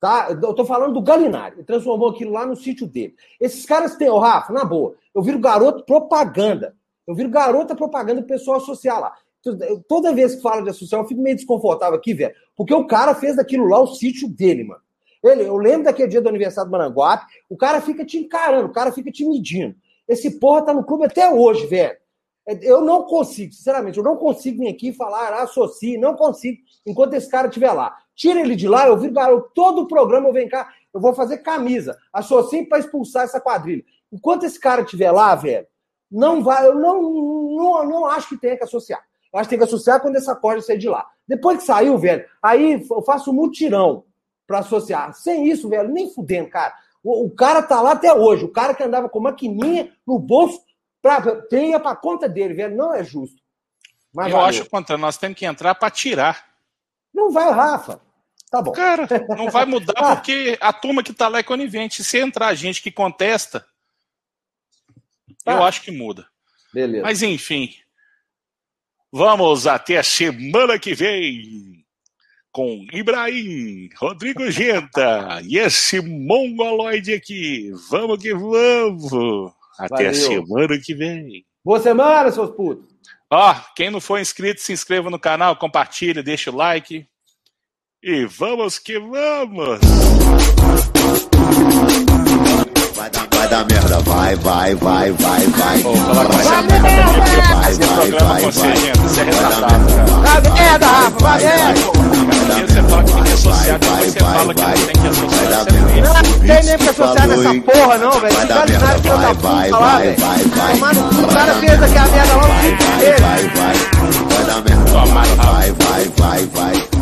Tá? Eu tô falando do Galinari. Ele transformou aquilo lá no sítio dele. Esses caras têm, ô Rafa, na boa, eu viro garoto propaganda. Eu viro garota propaganda do pessoal associar lá. Toda vez que falo de associação, eu fico meio desconfortável aqui, velho. Porque o cara fez daquilo lá o sítio dele, mano. Ele, eu lembro daquele dia do aniversário do Maranguape, o cara fica te encarando, o cara fica te medindo. Esse porra tá no clube até hoje, velho. É, eu não consigo, sinceramente, eu não consigo vir aqui falar, ah, associe, não consigo, enquanto esse cara estiver lá. Tira ele de lá, eu viro garoto, todo o programa eu venho cá, eu vou fazer camisa, associe para expulsar essa quadrilha. Enquanto esse cara estiver lá, velho, não vai, eu não, não, não acho que tenha que associar. Eu acho que tem que associar quando essa corda sair de lá. Depois que saiu, velho, aí eu faço um mutirão para associar. Sem isso, velho, nem fudendo, cara. O, o, cara tá lá até hoje. O cara que andava com maquininha no bolso pra, tenha para conta dele, velho. Não é justo. Mas eu valeu. acho que nós temos que entrar para tirar. Não vai, Rafa. Tá bom. Cara, não vai mudar [LAUGHS] porque a turma que tá lá é conivente. Se entrar gente que contesta, Tá. Eu acho que muda. Beleza. Mas enfim. Vamos até a semana que vem com Ibrahim, Rodrigo Genta e esse mongoloide aqui. Vamos que vamos. Até Valeu. a semana que vem. Boa semana, seus putos. Ó, quem não for inscrito, se inscreva no canal, compartilha, deixa o like. E vamos que vamos! Vai dar merda, vai, vai, vai, vai, vai. Ô, vai, vai, vai, vai, vai, vai. É retratado, cara. Vai merda, Rafa, vai merda. Você fala que tem que associar, depois você fala que não tem que associar. Não tem nem que associar nessa porra, não, velho. Esse cara não é filho da puta lá, velho. Tomar no cu, o cara fez aqui a merda logo no dele. Vai, vai, vai. Vai dar merda, vai, vai, vai, vai.